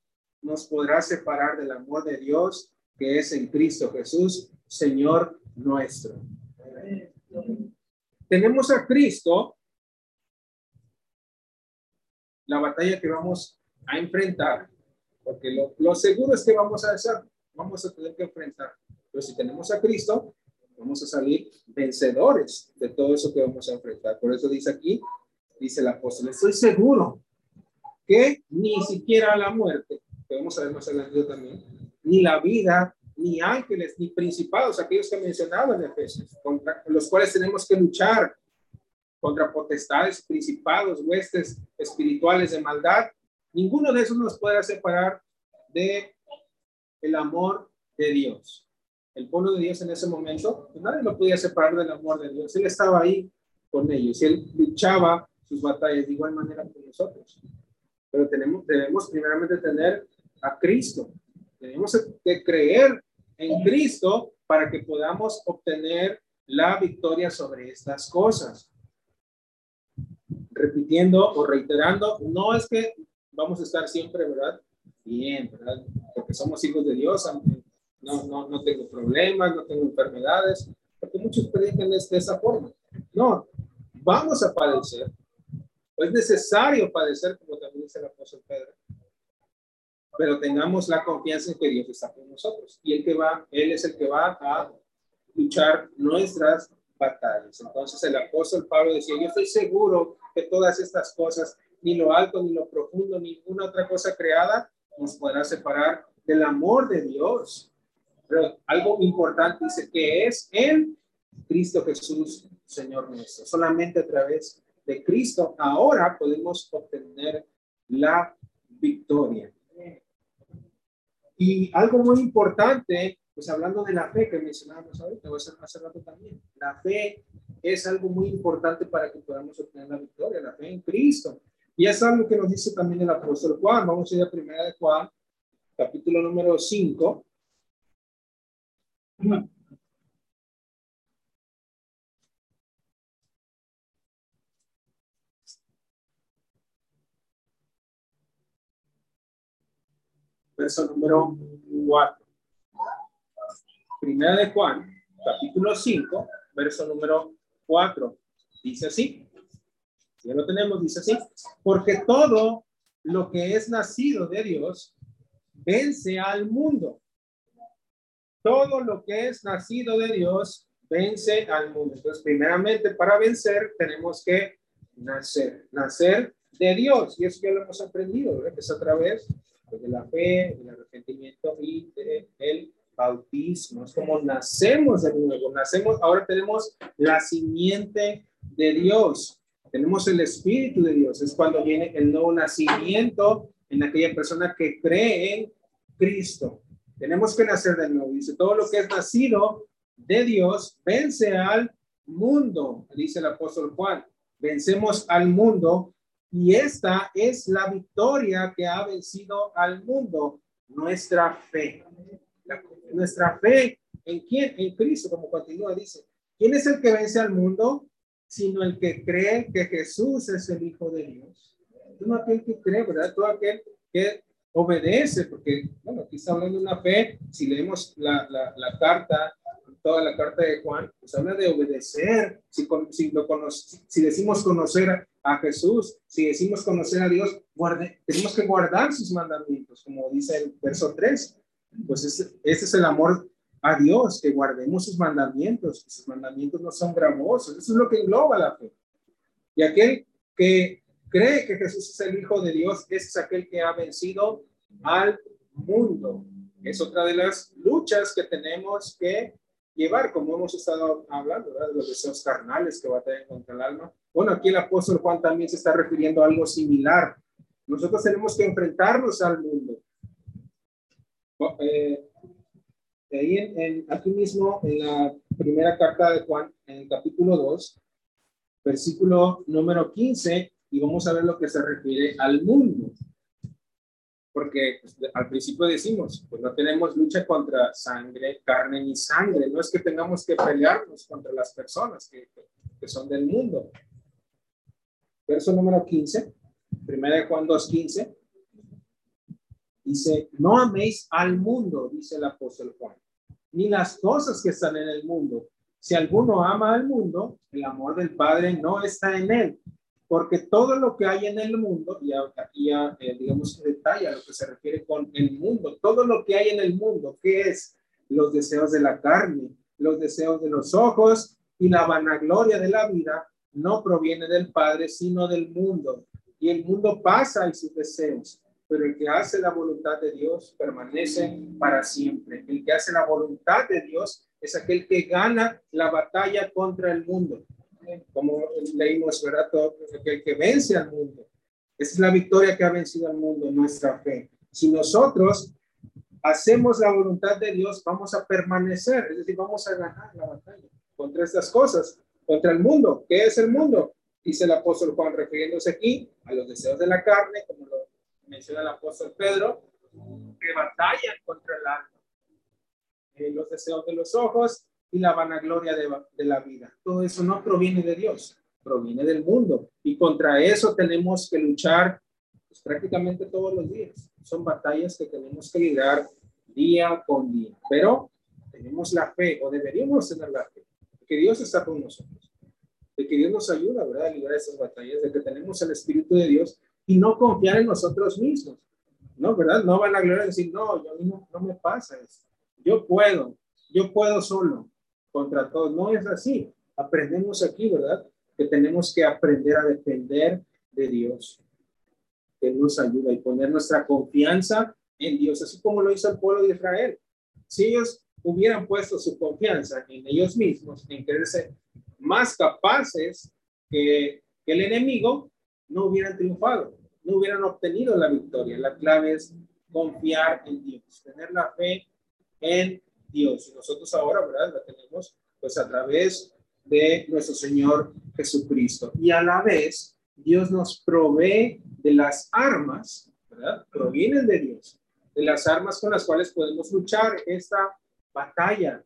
nos podrá separar del amor de Dios que es en Cristo Jesús, Señor nuestro. Tenemos a Cristo, la batalla que vamos a enfrentar porque lo, lo seguro es que vamos a hacer, vamos a tener que enfrentar. Pero si tenemos a Cristo, vamos a salir vencedores de todo eso que vamos a enfrentar. Por eso dice aquí, dice el apóstol, estoy seguro que ni siquiera la muerte, que vamos a ver más adelante también, ni la vida, ni ángeles, ni principados, aquellos que mencionaba en Efesios, contra los cuales tenemos que luchar contra potestades, principados, huestes espirituales de maldad. Ninguno de esos nos puede separar de el amor de Dios. El pueblo de Dios en ese momento, pues nadie lo podía separar del amor de Dios. Él estaba ahí con ellos y él luchaba sus batallas de igual manera que nosotros. Pero tenemos, debemos primeramente tener a Cristo. Tenemos que creer en Cristo para que podamos obtener la victoria sobre estas cosas. Repitiendo o reiterando, no es que vamos a estar siempre, ¿verdad? Bien, ¿verdad? Porque somos hijos de Dios, no, no, no tengo problemas, no tengo enfermedades, porque muchos predican de esa forma. No, vamos a padecer, es necesario padecer, como también dice el apóstol Pedro. Pero tengamos la confianza en que Dios está con nosotros. Y el que va, Él es el que va a luchar nuestras batallas. Entonces el apóstol Pablo decía, yo estoy seguro que todas estas cosas, ni lo alto, ni lo profundo, ni ninguna otra cosa creada, nos podrá separar del amor de Dios. Pero algo importante dice que es en Cristo Jesús, Señor nuestro. Solamente a través de Cristo, ahora podemos obtener la victoria. Y algo muy importante, pues hablando de la fe que mencionábamos ahorita, voy a hace rato también, la fe es algo muy importante para que podamos obtener la victoria, la fe en Cristo. Y es algo que nos dice también el apóstol Juan. Vamos a ir a primera de Juan, capítulo número 5. Verso número 4. Primera de Juan, capítulo 5, verso número 4. Dice así. Ya lo tenemos, dice así. Porque todo lo que es nacido de Dios vence al mundo. Todo lo que es nacido de Dios vence al mundo. Entonces, primeramente, para vencer, tenemos que nacer. Nacer de Dios. Y eso ya lo hemos aprendido, ¿verdad? es a través de la fe, del arrepentimiento y del bautismo. Es como nacemos de nuevo, nacemos, ahora tenemos la simiente de Dios, tenemos el Espíritu de Dios, es cuando viene el nuevo nacimiento en aquella persona que cree en Cristo. Tenemos que nacer de nuevo. Dice, todo lo que es nacido de Dios vence al mundo, dice el apóstol Juan. Vencemos al mundo y esta es la victoria que ha vencido al mundo, nuestra fe. nuestra fe en quién? En Cristo, como continúa, dice. ¿Quién es el que vence al mundo? Sino el que cree que Jesús es el Hijo de Dios. No aquel que cree, ¿verdad? Todo aquel que obedece, porque, bueno, aquí está hablando de una fe. Si leemos la, la, carta toda la carta de Juan, pues habla de obedecer. Si, si, lo si decimos conocer a, Jesús, si decimos conocer a Dios, tenemos que guardar sus mandamientos, como dice el verso 3. Pues ese, es el amor a Dios, que guardemos sus mandamientos, sus mandamientos no son gravosos. Eso es lo que engloba la fe. Y aquel que cree que Jesús es el Hijo de Dios, ese es aquel que ha vencido al mundo. Es otra de las luchas que tenemos que llevar, como hemos estado hablando, de los deseos carnales que tener contra el alma. Bueno, aquí el apóstol Juan también se está refiriendo a algo similar. Nosotros tenemos que enfrentarnos al mundo. Eh, ahí en, aquí mismo, en la primera carta de Juan, en el capítulo 2, versículo número 15, y vamos a ver lo que se refiere al mundo porque pues, al principio decimos, pues no tenemos lucha contra sangre, carne ni sangre, no es que tengamos que pelearnos contra las personas que, que son del mundo. Verso número 15, primera de Juan 2.15, dice, no améis al mundo, dice el apóstol Juan, ni las cosas que están en el mundo. Si alguno ama al mundo, el amor del Padre no está en él. Porque todo lo que hay en el mundo, y aquí ya eh, digamos que detalla lo que se refiere con el mundo, todo lo que hay en el mundo, que es los deseos de la carne, los deseos de los ojos y la vanagloria de la vida, no proviene del Padre, sino del mundo. Y el mundo pasa y sus deseos, pero el que hace la voluntad de Dios permanece para siempre. El que hace la voluntad de Dios es aquel que gana la batalla contra el mundo como leímos, ¿verdad? Todo, el que vence al mundo. Esa es la victoria que ha vencido al mundo, nuestra fe. Si nosotros hacemos la voluntad de Dios, vamos a permanecer, es decir, vamos a ganar la batalla contra estas cosas, contra el mundo. ¿Qué es el mundo? Dice el apóstol Juan, refiriéndose aquí a los deseos de la carne, como lo menciona el apóstol Pedro, que batallan contra el alma. Eh, los deseos de los ojos, y la vanagloria de, la vida. Todo eso no proviene de Dios, proviene del mundo. Y contra eso tenemos que luchar pues, prácticamente todos los días. Son batallas que tenemos que lidiar día con día. Pero tenemos la fe, o deberíamos tener la fe, de que Dios está con nosotros, de que Dios nos ayuda, ¿verdad?, a lidiar esas batallas, de que tenemos el Espíritu de Dios y no confiar en nosotros mismos. ¿No, verdad? No van a gloria decir, no, yo, no, no me pasa eso. Yo puedo, yo puedo solo contra todos. No es así. Aprendemos aquí, ¿verdad? Que tenemos que aprender a depender de Dios. Que nos ayuda y poner nuestra confianza en Dios, así como lo hizo el pueblo de Israel. Si ellos hubieran puesto su confianza en ellos mismos, en creerse más capaces que, que el enemigo, no hubieran triunfado, no hubieran obtenido la victoria. La clave es confiar en Dios, tener la fe en Dios. Y nosotros ahora, ¿verdad? La tenemos pues a través de nuestro Señor Jesucristo. Y a la vez, Dios nos provee de las armas, ¿verdad? Provienen de Dios, de las armas con las cuales podemos luchar esta batalla.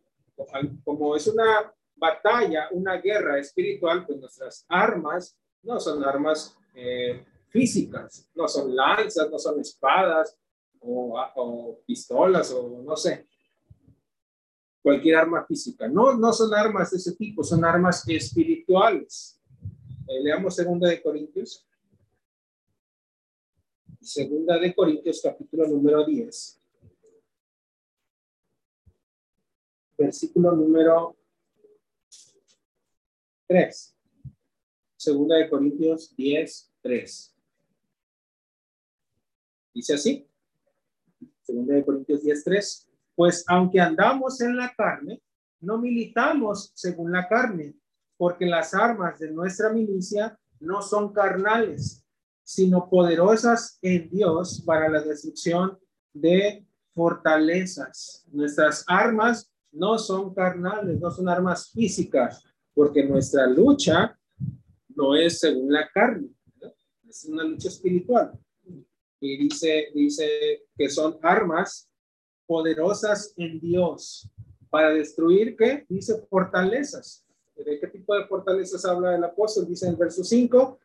Como es una batalla, una guerra espiritual, pues nuestras armas no son armas eh, físicas, no son lanzas, no son espadas o, o pistolas o no sé, cualquier arma física. No, no son armas de ese tipo, son armas espirituales. Eh, leamos segunda de Corintios. Segunda de Corintios, capítulo número 10. Versículo número 3. Segunda de Corintios 10, 3. Dice así. Segunda de Corintios 10, 3. Pues aunque andamos en la carne, no militamos según la carne, porque las armas de nuestra milicia no son carnales, sino poderosas en Dios para la destrucción de fortalezas. Nuestras armas no son carnales, no son armas físicas, porque nuestra lucha no es según la carne, es una lucha espiritual. Y dice, dice que son armas poderosas en Dios para destruir, ¿qué? Dice fortalezas. ¿De qué tipo de fortalezas habla el apóstol? Dice en el verso 5,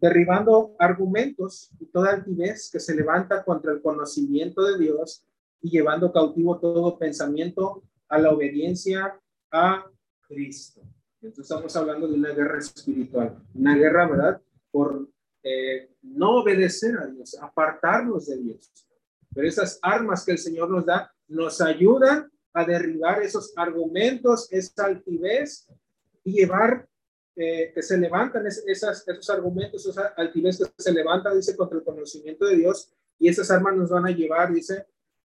derribando argumentos y toda altivez que se levanta contra el conocimiento de Dios y llevando cautivo todo pensamiento a la obediencia a Cristo. Entonces estamos hablando de una guerra espiritual, una guerra, ¿verdad? Por eh, no obedecer a Dios, apartarnos de Dios. Pero esas armas que el Señor nos da nos ayudan a derribar esos argumentos, esa altivez y llevar eh, que se levantan esas, esos argumentos, esa altivez que se levanta, dice, contra el conocimiento de Dios. Y esas armas nos van a llevar, dice,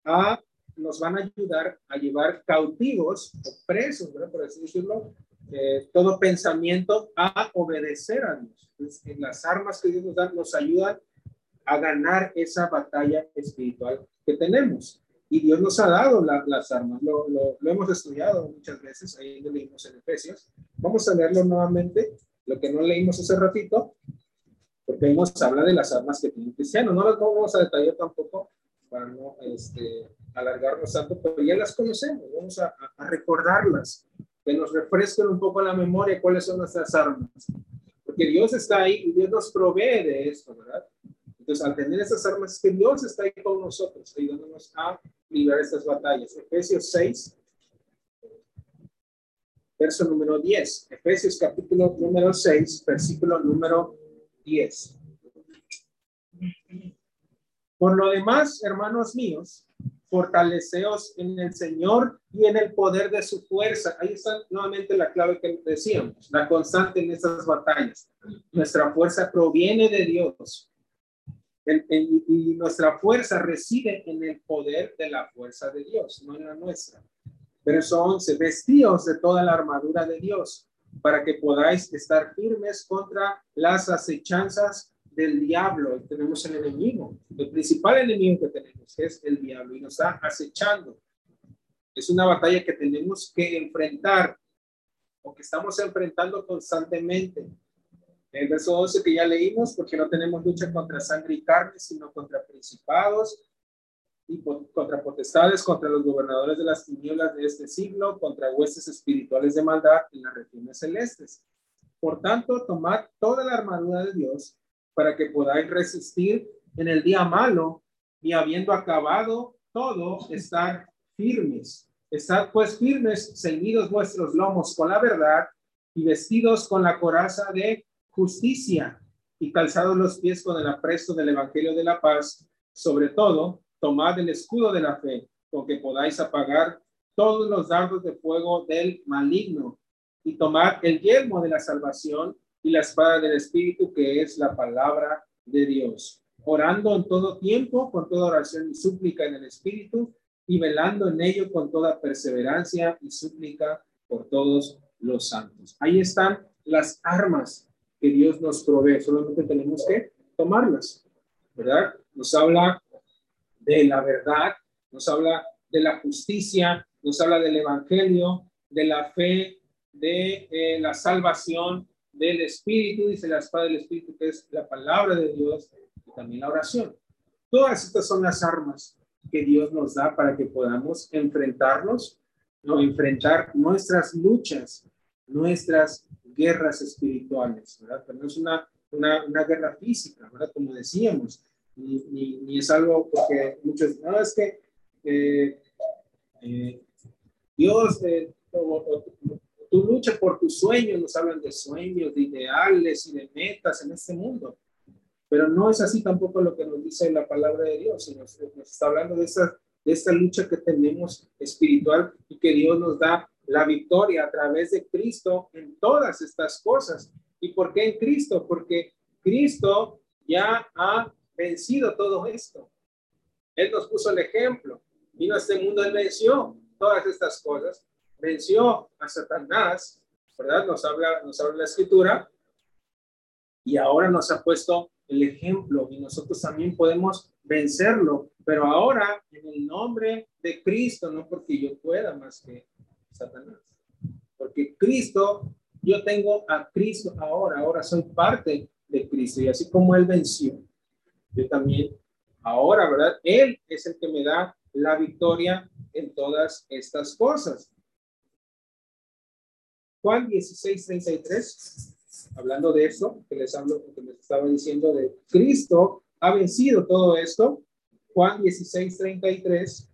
a, nos van a ayudar a llevar cautivos o presos, por así decirlo, eh, todo pensamiento a obedecer a Dios. Entonces, las armas que Dios nos da nos ayudan a ganar esa batalla espiritual que tenemos. Y Dios nos ha dado las armas, lo, lo, hemos estudiado muchas veces, ahí lo leímos en Efesios. Vamos a leerlo nuevamente, lo que no leímos hace ratito, porque ahí nos habla de las armas que tiene un cristiano. No las vamos a detallar tampoco para no este, alargarnos tanto, pero ya las conocemos, vamos a, a recordarlas, que nos refresquen un poco la memoria cuáles son nuestras armas. Porque Dios está ahí y Dios nos provee de esto, ¿verdad? Entonces, al tener esas armas, es que Dios está ahí con nosotros, ayudándonos a librar estas batallas. Efesios 6, verso número 10. Efesios capítulo número 6, versículo número 10. Por lo demás, hermanos míos, fortaleceos en el Señor y en el poder de su fuerza. Ahí está nuevamente la clave que decíamos, la constante en estas batallas. Nuestra fuerza proviene de Dios y nuestra fuerza reside en el poder de la fuerza de Dios, no en la nuestra. Verso 11, vestidos de toda la armadura de Dios para que podáis estar firmes contra las acechanzas del diablo. tenemos el enemigo, el principal enemigo que tenemos es el diablo y nos está acechando. Es una batalla que tenemos que enfrentar o que estamos enfrentando constantemente. El verso 11 que ya leímos, porque no tenemos lucha contra sangre y carne, sino contra principados y contra potestades, contra los gobernadores de las tinieblas de este siglo, contra huestes espirituales de maldad en las regiones celestes. Por tanto, tomad toda la armadura de Dios para que podáis resistir en el día malo y habiendo acabado todo, estar firmes. Estad pues firmes, ceñidos vuestros lomos con la verdad y vestidos con la coraza de justicia y calzados los pies con el apresto del Evangelio de la paz. Sobre todo, tomad el escudo de la fe, con que podáis apagar todos los dardos de fuego del maligno y tomad el yelmo de la salvación y la espada del Espíritu, que es la palabra de Dios, orando en todo tiempo, con toda oración y súplica en el Espíritu, y velando en ello con toda perseverancia y súplica por todos los santos. Ahí están las armas que Dios nos provee, solamente tenemos que tomarlas, ¿verdad? Nos habla de la verdad, nos habla de la justicia, nos habla del Evangelio, de la fe, de eh, la salvación, del Espíritu, dice la espada del Espíritu, que es la palabra de Dios y también la oración. Todas estas son las armas que Dios nos da para que podamos enfrentarnos, no enfrentar nuestras luchas, nuestras guerras espirituales, ¿verdad? Pero no es una, una, una guerra física, ¿verdad? Como decíamos, ni, ni, es algo porque muchos, no, es que eh, eh, Dios, eh, tu lucha por tus sueños, nos hablan de sueños, de ideales y de metas en este mundo. Pero no es así tampoco lo que nos dice la palabra de Dios, sino nos, nos está hablando de esa, de esta lucha que tenemos espiritual y que Dios nos da la victoria a través de Cristo en todas estas cosas. ¿Y por qué en Cristo? Porque Cristo ya ha vencido todo esto. Él nos puso el ejemplo. Vino a este mundo, Él venció todas estas cosas venció a Satanás, ¿verdad? Nos habla, nos habla la escritura y ahora nos ha puesto el ejemplo y nosotros también podemos vencerlo, pero ahora en el nombre de Cristo, no porque yo pueda más que Satanás, porque Cristo, yo tengo a Cristo ahora, ahora soy parte de Cristo y así como Él venció, yo también ahora, ¿verdad? Él es el que me da la victoria en todas estas cosas. Juan 16, 33, hablando de esto, que les hablo, que les estaba diciendo de Cristo ha vencido todo esto. Juan 16, 33.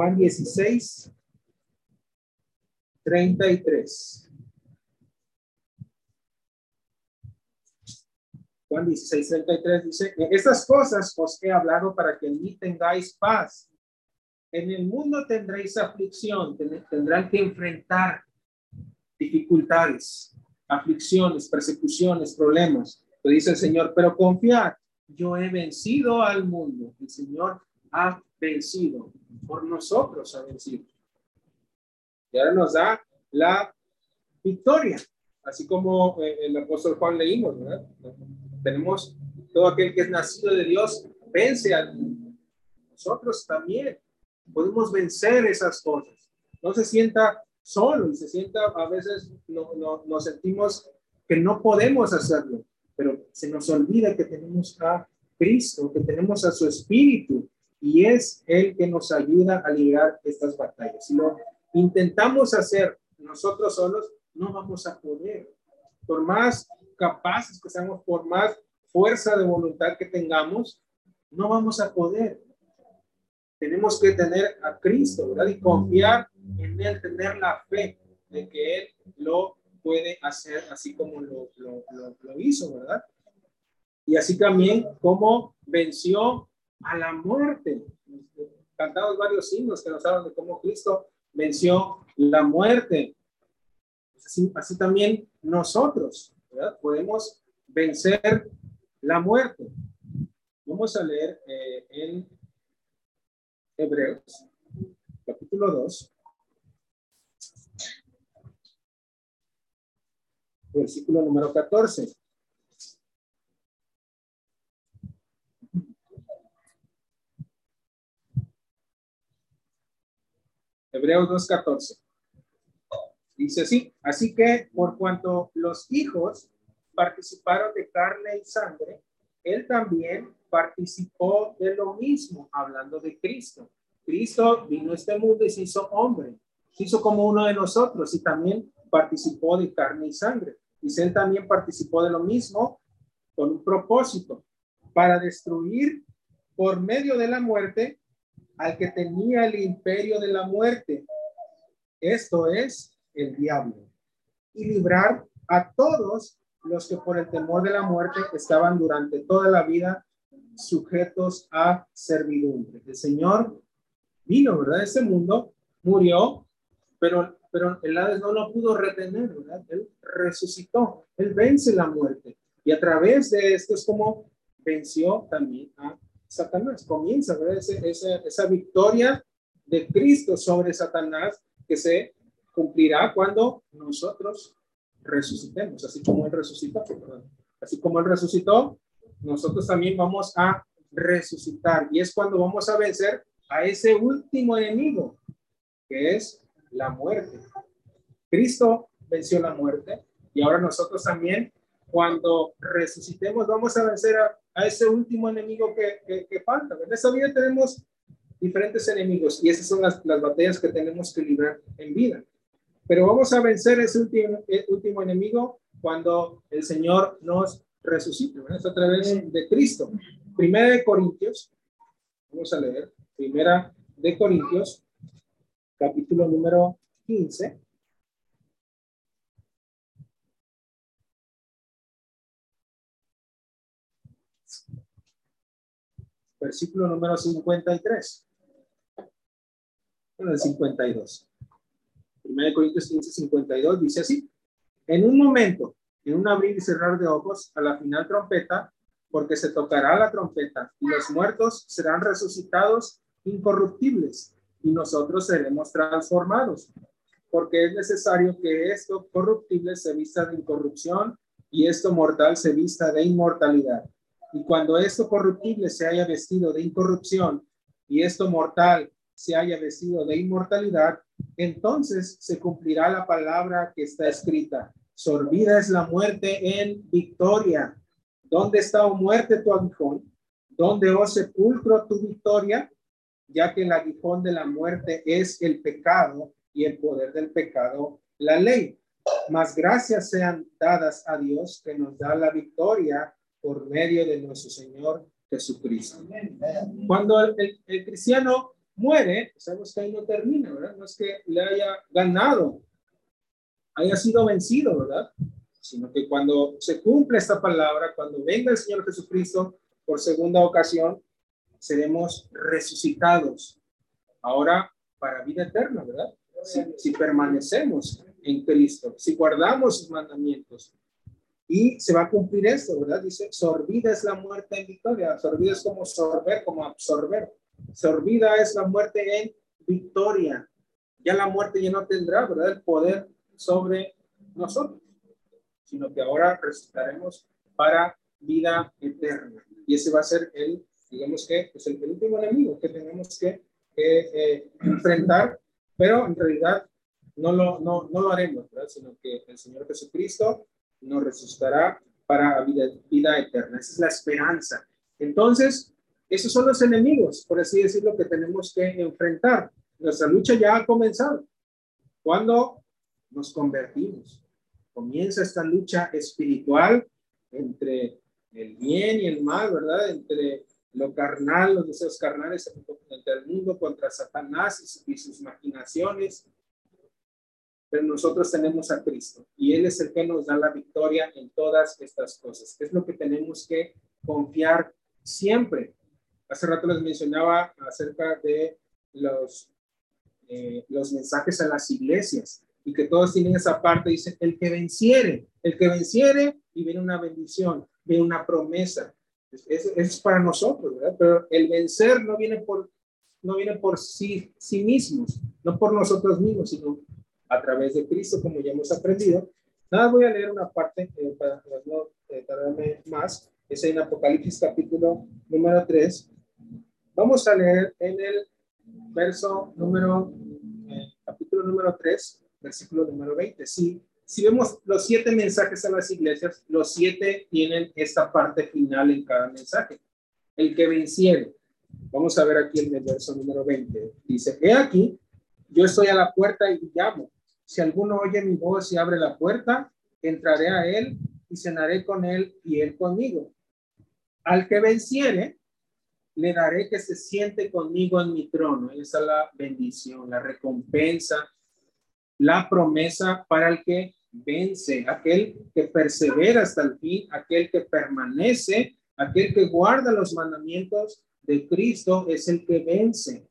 Juan 16, 33. Juan 16, 33 dice, estas cosas os he hablado para que en mí tengáis paz. En el mundo tendréis aflicción, tendrán que enfrentar dificultades, aflicciones, persecuciones, problemas. Lo dice el Señor, pero confiad, yo he vencido al mundo. El Señor ha vencido, por nosotros ha vencido. Y ahora nos da la victoria, así como eh, el apóstol Juan leímos, ¿verdad? tenemos todo aquel que es nacido de Dios, vence al mundo. Nosotros también podemos vencer esas cosas. No se sienta solo y se sienta, a veces no, no, nos sentimos que no podemos hacerlo, pero se nos olvida que tenemos a Cristo, que tenemos a su Espíritu y es Él que nos ayuda a librar estas batallas. Si lo intentamos hacer nosotros solos, no vamos a poder. Por más capaces que seamos, por más fuerza de voluntad que tengamos, no vamos a poder. Tenemos que tener a Cristo, ¿verdad? Y confiar en Él, tener la fe de que Él lo puede hacer así como lo, lo, lo, hizo, ¿verdad? Y así también como venció a la muerte. Cantamos varios himnos que nos hablan de cómo Cristo venció la muerte. Así, así también nosotros podemos vencer la muerte. Vamos a leer eh, en Hebreos, capítulo 2, versículo número 14. Hebreos 2.14. Dice así, así que por cuanto los hijos participaron de carne y sangre, él también participó de lo mismo, hablando de Cristo. Cristo vino a este mundo y se hizo hombre, se hizo como uno de nosotros y también participó de carne y sangre. Y él también participó de lo mismo con un propósito, para destruir por medio de la muerte al que tenía el imperio de la muerte. Esto es el diablo. Y librar a todos los que por el temor de la muerte estaban durante toda la vida sujetos a servidumbre. El Señor vino, ¿verdad? Este mundo murió, pero, pero el Hades no lo pudo retener, ¿verdad? Él resucitó, él vence la muerte. Y a través de esto es como venció también a Satanás. Comienza, esa, esa victoria de Cristo sobre Satanás que se cumplirá cuando nosotros resucitemos, así como Él resucitó. Así como Él resucitó, nosotros también vamos a resucitar. Y es cuando vamos a vencer a ese último enemigo, que es la muerte. Cristo venció la muerte y ahora nosotros también, cuando resucitemos, vamos a vencer a, ese último enemigo que, que, falta. En esta vida tenemos diferentes enemigos y esas son las, las batallas que tenemos que librar en vida. Pero vamos a vencer ese último, eh, último enemigo cuando el Señor nos resucite, ¿verdad? a través de Cristo. Primera de Corintios, vamos a leer, Primera de Corintios, capítulo número 15. Versículo número 53. Bueno, el 52. 1 Corintios 15, 52 dice así, en un momento, en un abrir y cerrar de ojos, a la final trompeta, porque se tocará la trompeta y los muertos serán resucitados incorruptibles y nosotros seremos transformados, porque es necesario que esto corruptible se vista de incorrupción y esto mortal se vista de inmortalidad. Y cuando esto corruptible se haya vestido de incorrupción y esto mortal se haya vestido de inmortalidad, entonces se cumplirá la palabra que está escrita. Sorbida es la muerte en victoria. ¿Dónde está, o oh muerte, tu aguijón? ¿Dónde, oh sepulcro, tu victoria? Ya que el aguijón de la muerte es el pecado y el poder del pecado, la ley. Mas gracias sean dadas a Dios que nos da la victoria por medio de nuestro Señor Jesucristo. Cuando el, el cristiano muere, sabemos que ahí no termina, ¿verdad? No es que le haya ganado, haya sido vencido, ¿verdad? Sino que cuando se cumple esta palabra, cuando venga el Señor Jesucristo por segunda ocasión, seremos resucitados. Ahora para vida eterna, ¿verdad? Si, permanecemos en Cristo, si guardamos sus mandamientos. Y se va a cumplir esto, ¿verdad? Dice, sorbida es la muerte en victoria. Sorbida es como sorber, como absorber. Sorbida es la muerte en victoria. Ya la muerte ya no tendrá, ¿verdad? El poder sobre nosotros, sino que ahora resucitaremos para vida eterna. Y ese va a ser el, digamos que, es pues, el último enemigo que tenemos que eh, enfrentar, pero en realidad no lo, no, no lo haremos, ¿verdad? Sino que el Señor Jesucristo nos resucitará para vida, vida eterna. Esa es la esperanza. Entonces, esos son los enemigos, por así decirlo, que tenemos que enfrentar. Nuestra lucha ya ha comenzado. Cuando nos convertimos, comienza esta lucha espiritual entre el bien y el mal, ¿verdad? Entre lo carnal, los deseos carnales contra el mundo, contra Satanás y sus maquinaciones. Pero nosotros tenemos a Cristo y Él es el que nos da la victoria en todas estas cosas. Es lo que tenemos que confiar siempre. Hace rato les mencionaba acerca de los, eh, los mensajes a las iglesias y que todos tienen esa parte. Dice, el que venciere, el que venciere y viene una bendición, viene una promesa. Eso es, para nosotros, ¿verdad? Pero el vencer no viene por, no viene por sí, sí mismos, no por nosotros mismos, sino a través de Cristo, como ya hemos aprendido. Nada, voy a leer una parte eh, para, no eh, tardarme más. Es en Apocalipsis capítulo número 3. Vamos a leer en el verso número, eh, capítulo número 3, versículo número 20. Sí, si vemos los siete mensajes a las iglesias, los siete tienen esta parte final en cada mensaje. El que venciere. Vamos a ver aquí en el verso número 20. Dice, he aquí, yo estoy a la puerta y llamo. Si alguno oye mi voz y abre la puerta, entraré a él y cenaré con él y él conmigo. Al que venciere, le daré que se siente conmigo en mi trono. Esa es la bendición, la recompensa, la promesa para el que vence, aquel que persevera hasta el fin, aquel que permanece, aquel que guarda los mandamientos de Cristo es el que vence.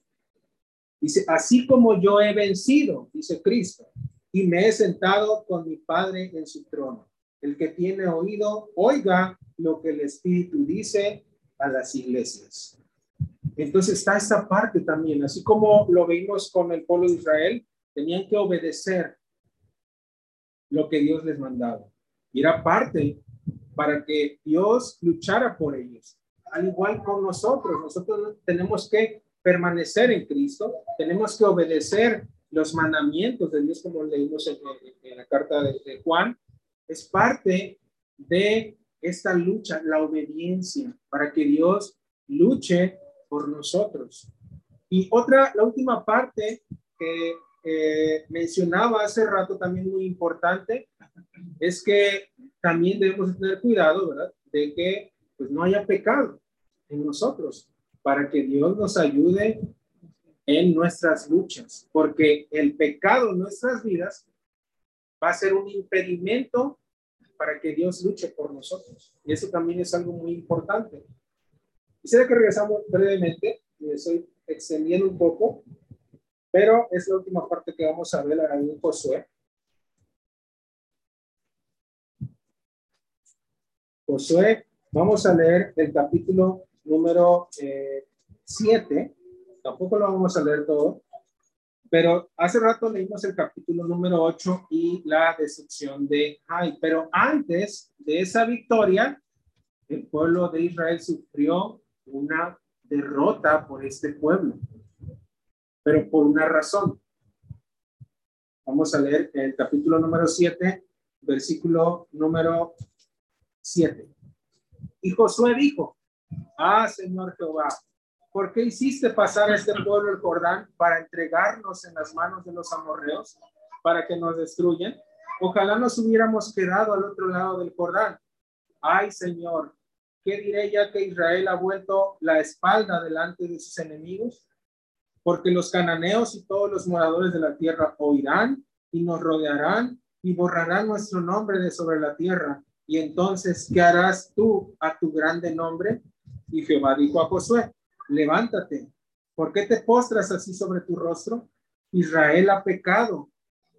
Dice, así como yo he vencido, dice Cristo, y me he sentado con mi Padre en su trono. El que tiene oído, oiga lo que el Espíritu dice a las iglesias. Entonces está esta parte también, así como lo vimos con el pueblo de Israel, tenían que obedecer lo que Dios les mandaba. Y era parte para que Dios luchara por ellos. Al igual con nosotros, nosotros tenemos que permanecer en Cristo, tenemos que obedecer los mandamientos de Dios, como leímos en, la carta de, Juan. Es parte de esta lucha, la obediencia, para que Dios luche por nosotros. Y otra, la última parte que eh, mencionaba hace rato también muy importante es que también debemos tener cuidado, ¿verdad? De que pues no haya pecado en nosotros para que Dios nos ayude en nuestras luchas, porque el pecado en nuestras vidas va a ser un impedimento para que Dios luche por nosotros. Y eso también es algo muy importante. Quisiera que regresamos brevemente, me estoy extendiendo un poco, pero es la última parte que vamos a ver en Josué. Josué, vamos a leer el capítulo número 7. Eh, Tampoco lo vamos a leer todo, pero hace rato leímos el capítulo número 8 y la destrucción de Jai. Pero antes de esa victoria, el pueblo de Israel sufrió una derrota por este pueblo pero por una razón. Vamos a leer el capítulo número 7, versículo número 7. Y Josué dijo, ah, Señor Jehová, ¿por qué hiciste pasar a este pueblo el Jordán para entregarnos en las manos de los amorreos, para que nos destruyan? Ojalá nos hubiéramos quedado al otro lado del Jordán. Ay, Señor, ¿qué diré ya que Israel ha vuelto la espalda delante de sus enemigos? porque los cananeos y todos los moradores de la tierra oirán y nos rodearán y borrarán nuestro nombre de sobre la tierra. Y entonces, ¿qué harás tú a tu grande nombre? Y Jehová dijo a Josué, levántate, ¿por qué te postras así sobre tu rostro? Israel ha pecado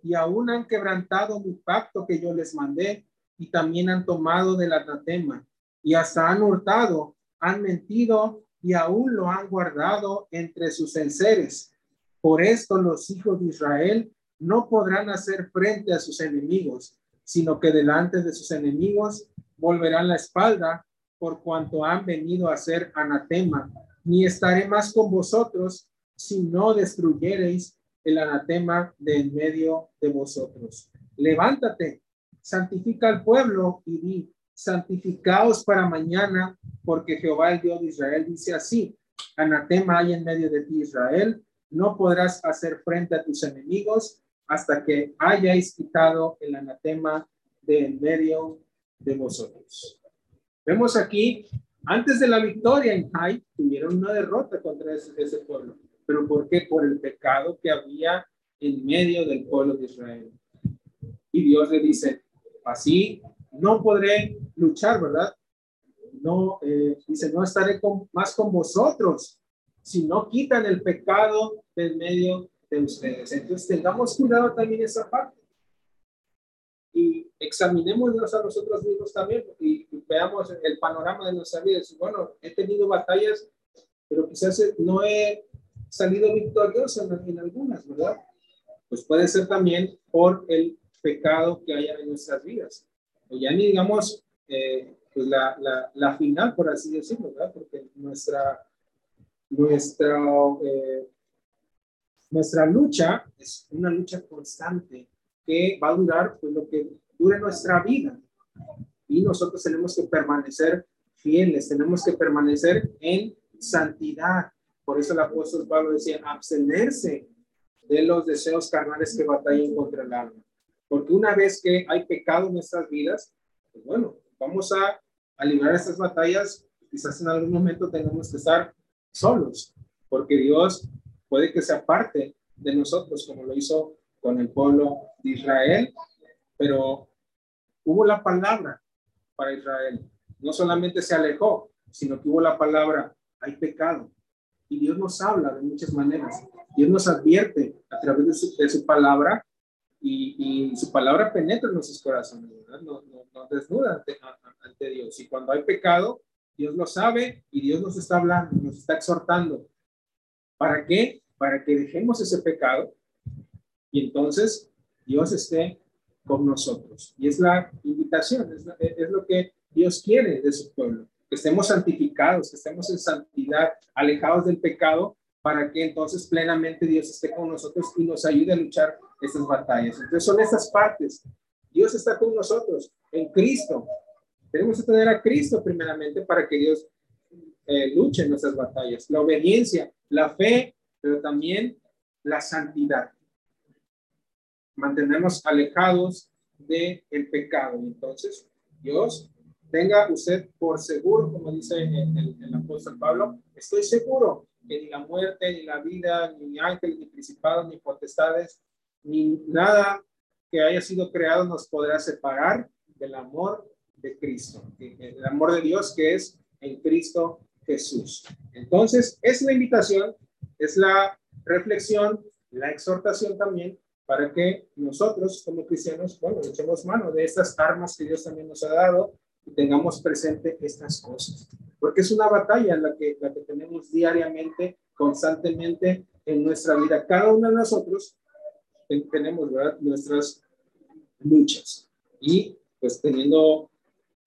y aún han quebrantado mi pacto que yo les mandé y también han tomado del anatema y hasta han hurtado, han mentido y aún lo han guardado entre sus enseres. Por esto los hijos de Israel no podrán hacer frente a sus enemigos, sino que delante de sus enemigos volverán la espalda por cuanto han venido a ser anatema. Ni estaré más con vosotros si no destruyereis el anatema de en medio de vosotros. Levántate, santifica al pueblo y di, santificaos para mañana, porque Jehová el Dios de Israel dice así, anatema hay en medio de ti Israel, no podrás hacer frente a tus enemigos hasta que hayáis quitado el anatema de en medio de vosotros. Vemos aquí Antes de la victoria en Jai, tuvieron una derrota contra ese, ese pueblo. ¿Pero por qué? Por el pecado que había en medio del pueblo de Israel. Y Dios le dice, así no podré luchar, ¿verdad? No, eh, dice, no estaré más con vosotros si no quitan el pecado del medio de ustedes. Entonces tengamos cuidado también esa parte. Y examinémonos a nosotros mismos también y, veamos el panorama de nuestra vida. Bueno, he tenido batallas, pero quizás no he salido victorioso en, en algunas, ¿verdad? Pues puede ser también por el pecado que haya en nuestras vidas. O ya ni digamos eh, pues la, la, la, final, por así decirlo, ¿verdad? Porque nuestra, nuestra, eh, nuestra lucha es una lucha constante que va a durar pues, lo que dure nuestra vida. Y nosotros tenemos que permanecer fieles, tenemos que permanecer en santidad. Por eso el apóstol Pablo decía, abstenerse de los deseos carnales que batallan contra el alma. Porque una vez que hay pecado en nuestras vidas, pues bueno, vamos a, a librar estas batallas. Quizás en algún momento tengamos que estar solos, porque Dios puede que sea parte de nosotros, como lo hizo con el pueblo de Israel, pero hubo la palabra para Israel. No solamente se alejó, sino que hubo la palabra, hay pecado. Y Dios nos habla de muchas maneras. Dios nos advierte a través de su, palabra y, su palabra penetra en nuestros corazones, ¿verdad? Nos, desnuda ante, ante, Dios. Y cuando hay pecado, Dios lo sabe y Dios nos está hablando, nos está exhortando. ¿Para qué? Para que dejemos ese pecado y entonces Dios esté con nosotros. Y es la invitación, es, lo que Dios quiere de su pueblo, que estemos santificados, que estemos en santidad, alejados del pecado para que entonces plenamente Dios esté con nosotros y nos ayude a luchar estas batallas. Entonces son estas partes. Dios está con nosotros en Cristo. Tenemos que tener a Cristo primeramente para que Dios eh, luche en nuestras batallas. La obediencia, la fe, pero también la santidad. Mantenernos alejados del el pecado. Entonces, Dios tenga usted por seguro, como dice el, el apóstol Pablo, estoy seguro que ni la muerte, ni la vida, ni ángeles, ni principados, ni potestades, ni nada que haya sido creado nos podrá separar del amor de Cristo, el amor de Dios que es en Cristo Jesús. Entonces, es la invitación, es la reflexión, la exhortación también para que nosotros como cristianos, bueno, echemos mano de estas armas que Dios también nos ha dado y tengamos presente estas cosas. Porque es una batalla la que, la que tenemos diariamente, constantemente en nuestra vida. Cada uno de nosotros tenemos nuestras luchas. Y pues teniendo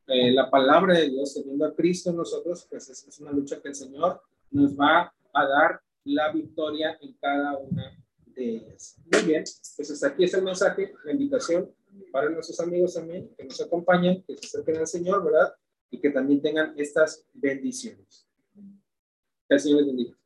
eh, la palabra de Dios, teniendo a Cristo en nosotros, pues es, es una lucha que el Señor nos va a dar la victoria en cada una Muy bien, pues hasta aquí es el mensaje, la invitación para nuestros amigos también que nos acompañan, que se acerquen al Señor, ¿verdad? y que también tengan estas bendiciones. Que el Señor les bendiga.